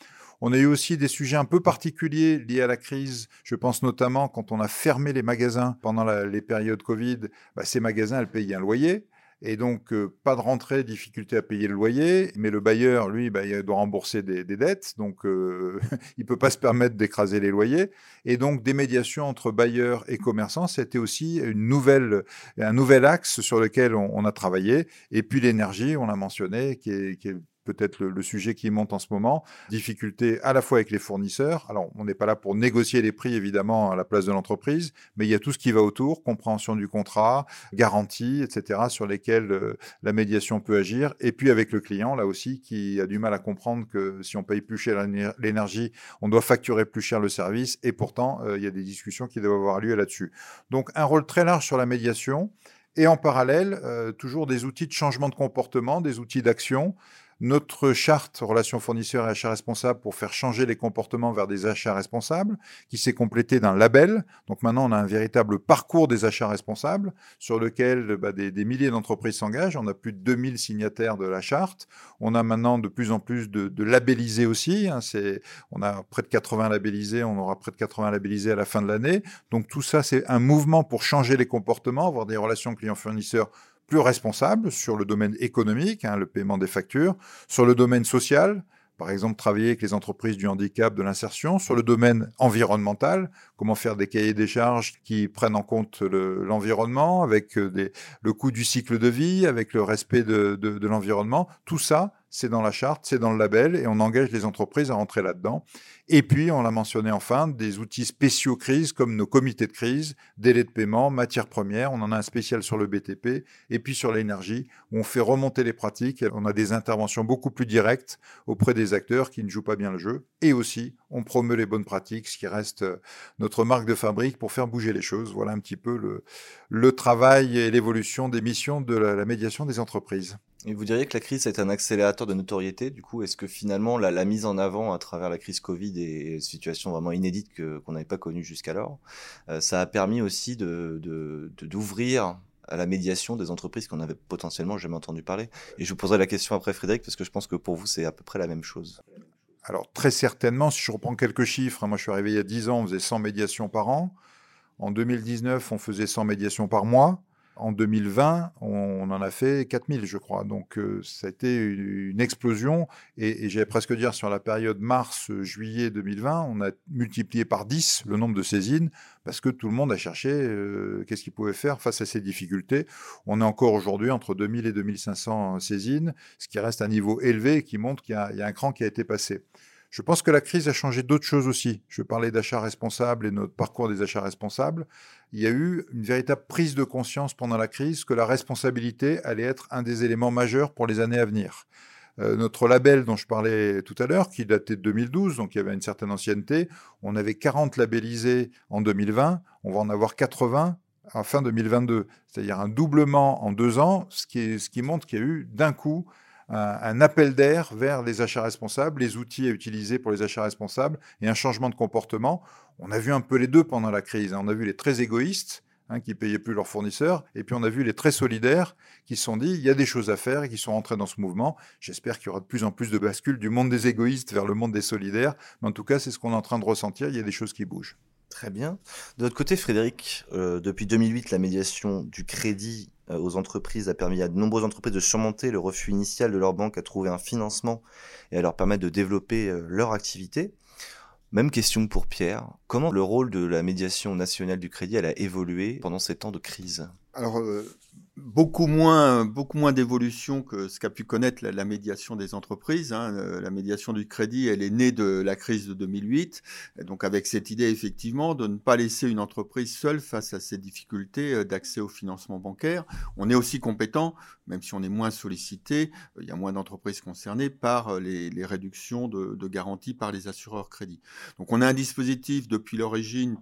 on a eu aussi des sujets un peu particuliers liés à la crise. Je pense notamment quand on a fermé les magasins pendant les périodes Covid, bah, ces magasins, elles payaient un loyer. Et donc, euh, pas de rentrée, difficulté à payer le loyer, mais le bailleur, lui, bah, doit rembourser des, dettes, donc euh, [LAUGHS] il peut pas se permettre d'écraser les loyers. Et donc, des médiations entre bailleurs et commerçants, c'était aussi un nouvel axe sur lequel on, a travaillé. Et puis l'énergie, on l'a mentionné, qui est peut-être le, sujet qui monte en ce moment. Difficulté à la fois avec les fournisseurs. Alors, on n'est pas là pour négocier les prix, évidemment, à la place de l'entreprise, mais il y a tout ce qui va autour, compréhension du contrat, garantie, etc., sur lesquels euh, la médiation peut agir. Et puis avec le client, là aussi, qui a du mal à comprendre que si on paye plus cher l'énergie, on doit facturer plus cher le service. Et pourtant, euh, il y a des discussions qui doivent avoir lieu là-dessus. Donc, un rôle très large sur la médiation. Et en parallèle, euh, toujours des outils de changement de comportement, des outils d'action notre charte relations fournisseurs et achats responsables pour faire changer les comportements vers des achats responsables, qui s'est complétée d'un label. Donc maintenant, on a un véritable parcours des achats responsables sur lequel bah, des, milliers d'entreprises s'engagent. On a plus de 2000 signataires de la charte. On a maintenant de plus en plus de, labellisés aussi. Hein. on a près de 80 labellisés, on aura près de 80 labellisés à la fin de l'année. Donc tout ça, c'est un mouvement pour changer les comportements, avoir des relations clients-fournisseurs plus responsable sur le domaine économique, hein, le paiement des factures, sur le domaine social, par exemple travailler avec les entreprises du handicap, de l'insertion, sur le domaine environnemental, comment faire des cahiers des charges qui prennent en compte l'environnement, avec euh, le coût du cycle de vie, avec le respect de l'environnement. Tout ça, c'est dans la charte, c'est dans le label, et on engage les entreprises à rentrer là-dedans. Et puis, on l'a mentionné enfin, des outils spéciaux crise comme nos comités de crise, délais de paiement, matières premières. On en a un spécial sur le BTP et puis sur l'énergie où on fait remonter les pratiques. On a des interventions beaucoup plus directes auprès des acteurs qui ne jouent pas bien le jeu. Et aussi, on promeut les bonnes pratiques, ce qui reste euh, notre marque de fabrique pour faire bouger les choses. Voilà un petit peu le travail et l'évolution des missions de la médiation des entreprises. Et vous diriez que la crise est un accélérateur de notoriété, du coup, est-ce que finalement la, mise en avant à travers la crise Covid et une situation vraiment inédite qu'on n'avait pas connue jusqu'alors, euh, ça a permis aussi de, de, d'ouvrir à la médiation des entreprises qu'on avait potentiellement jamais entendu parler? Et je vous poserai la question après, Frédéric, parce que je pense que pour vous, c'est à peu près la même chose. Alors, très certainement, si je reprends quelques chiffres, hein, moi je suis arrivé il y a 10 ans, on faisait 100 médiations par an. En 2019, on faisait 100 médiations par mois. En 2020, on, en a fait 4000, je crois. Donc, euh, ça a été une, explosion. Et, j'allais presque dire, sur la période mars-juillet 2020, on a multiplié par 10 le nombre de saisines parce que tout le monde a cherché euh, qu'est-ce qu'il pouvait faire face à ces difficultés. On est encore aujourd'hui entre 2000 et 2500 saisines, ce qui reste un niveau élevé et qui montre qu'il y, y, a un cran qui a été passé. Je pense que la crise a changé d'autres choses aussi. Je parlais d'achats responsables et notre parcours des achats responsables. Il y a eu une véritable prise de conscience pendant la crise que la responsabilité allait être un des éléments majeurs pour les années à venir. Euh, notre label dont je parlais tout à l'heure, qui datait de 2012, donc il y avait une certaine ancienneté, on avait 40 labellisés en 2020, on va en avoir 80 en fin 2022, c'est-à-dire un doublement en deux ans, ce qui montre qu'il y a eu d'un coup un, appel d'air vers les achats responsables, les outils à utiliser pour les achats responsables et un changement de comportement. On a vu un peu les deux pendant la crise. Hein. On a vu les très égoïstes hein, qui payaient plus leurs fournisseurs, et puis on a vu les très solidaires qui se sont dit il y a des choses à faire et qui sont rentrés dans ce mouvement. J'espère qu'il y aura de plus en plus de bascules du monde des égoïstes vers le monde des solidaires, mais en tout cas c'est ce qu'on est en train de ressentir. Il y a des choses qui bougent. Très bien. De votre côté, Frédéric, euh, depuis 2008, la médiation du crédit euh, aux entreprises a permis à de nombreuses entreprises de surmonter le refus initial de leur banque à trouver un financement et à leur permettre de développer euh, leur activité. Même question pour Pierre. Comment le rôle de la médiation nationale du crédit a évolué pendant ces temps de crise? Beaucoup moins, beaucoup moins d'évolution que ce qu'a pu connaître la, médiation des entreprises. Hein. Euh, la médiation du crédit, elle est née de la crise de 2008. donc, avec cette idée, effectivement, de ne pas laisser une entreprise seule face à ces difficultés euh, d'accès au financement bancaire. On est aussi compétent, même si on est moins sollicité, euh, il y a moins d'entreprises concernées par les, réductions de, de garanties par les assureurs crédits. Donc, on a un dispositif depuis l'origine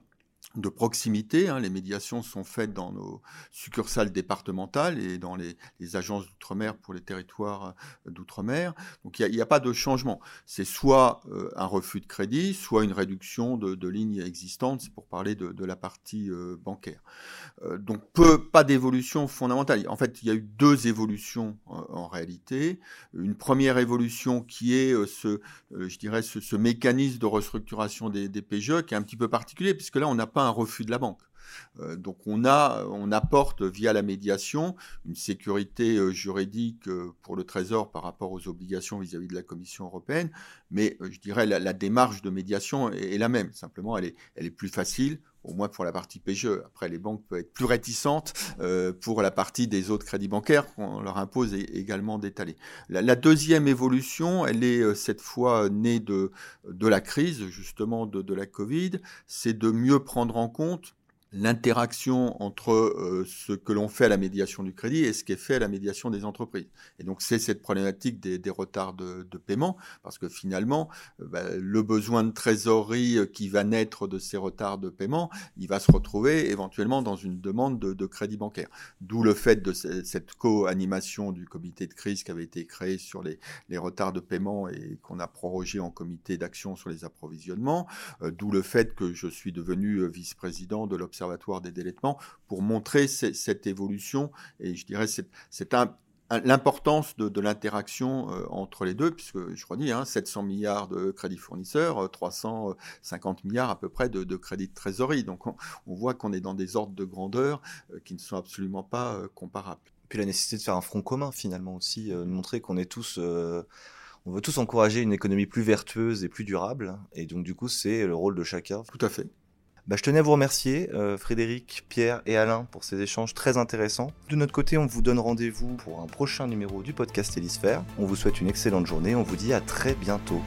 de proximité. Hein. Les médiations sont faites dans nos succursales départementales et dans les, agences d'outre-mer pour les territoires euh, d'outre-mer. Donc il n'y a, pas de changement. C'est soit euh, un refus de crédit, soit une réduction de, lignes existantes, c'est pour parler de, la partie euh, bancaire. donc peu, pas d'évolution fondamentale. En fait, il y a eu deux évolutions en réalité. Une première évolution qui est ce, je dirais, ce, mécanisme de restructuration des, des PGE qui est un petit peu particulier, puisque là, on n'a pas un refus de la banque. Euh, donc on, a, on apporte via la médiation une sécurité euh, juridique euh, pour le Trésor par rapport aux obligations vis-à-vis de la Commission européenne, mais je dirais la, la démarche de médiation est, la même. Simplement, elle est, elle est plus facile au moins pour la partie PGE. Après, les banques peuvent être plus réticentes pour la partie des autres crédits bancaires qu'on leur impose également d'étaler. La, deuxième évolution, elle est cette fois née de, de la crise, justement de la Covid, c'est de mieux prendre en compte l'interaction entre euh, ce que l'on fait à la médiation du crédit et ce qui est fait à la médiation des entreprises. Et donc c'est cette problématique des, retards de, paiement, parce que finalement, euh, bah, le besoin de trésorerie euh, qui va naître de ces retards de paiement, il va se retrouver éventuellement dans une demande de, crédit bancaire. D'où le fait de cette co-animation du comité de crise qui avait été créé sur les retards de paiement et qu'on a prorogé en comité d'action sur les approvisionnements. D'où le fait que je suis devenu vice-président de l'Observatoire des délettements pour montrer cette évolution et je dirais c'est l'importance de, l'interaction euh, entre les deux, puisque je redis, hein, 700 milliards de crédits fournisseurs, 350 euh, milliards à peu près de, crédits de trésorerie. Donc on, voit qu'on est dans des ordres de grandeur euh, qui ne sont absolument pas comparables. Puis la nécessité de faire un front commun finalement aussi, de montrer qu'on est tous on veut tous encourager une économie plus vertueuse et plus durable. Et donc, du coup, c'est le rôle de chacun. Tout à fait. Bah, je tenais à vous remercier, euh, Frédéric, Pierre et Alain, pour ces échanges très intéressants. De notre côté, on vous donne rendez-vous pour un prochain numéro du podcast Hélisphère. On vous souhaite une excellente journée, on vous dit à très bientôt.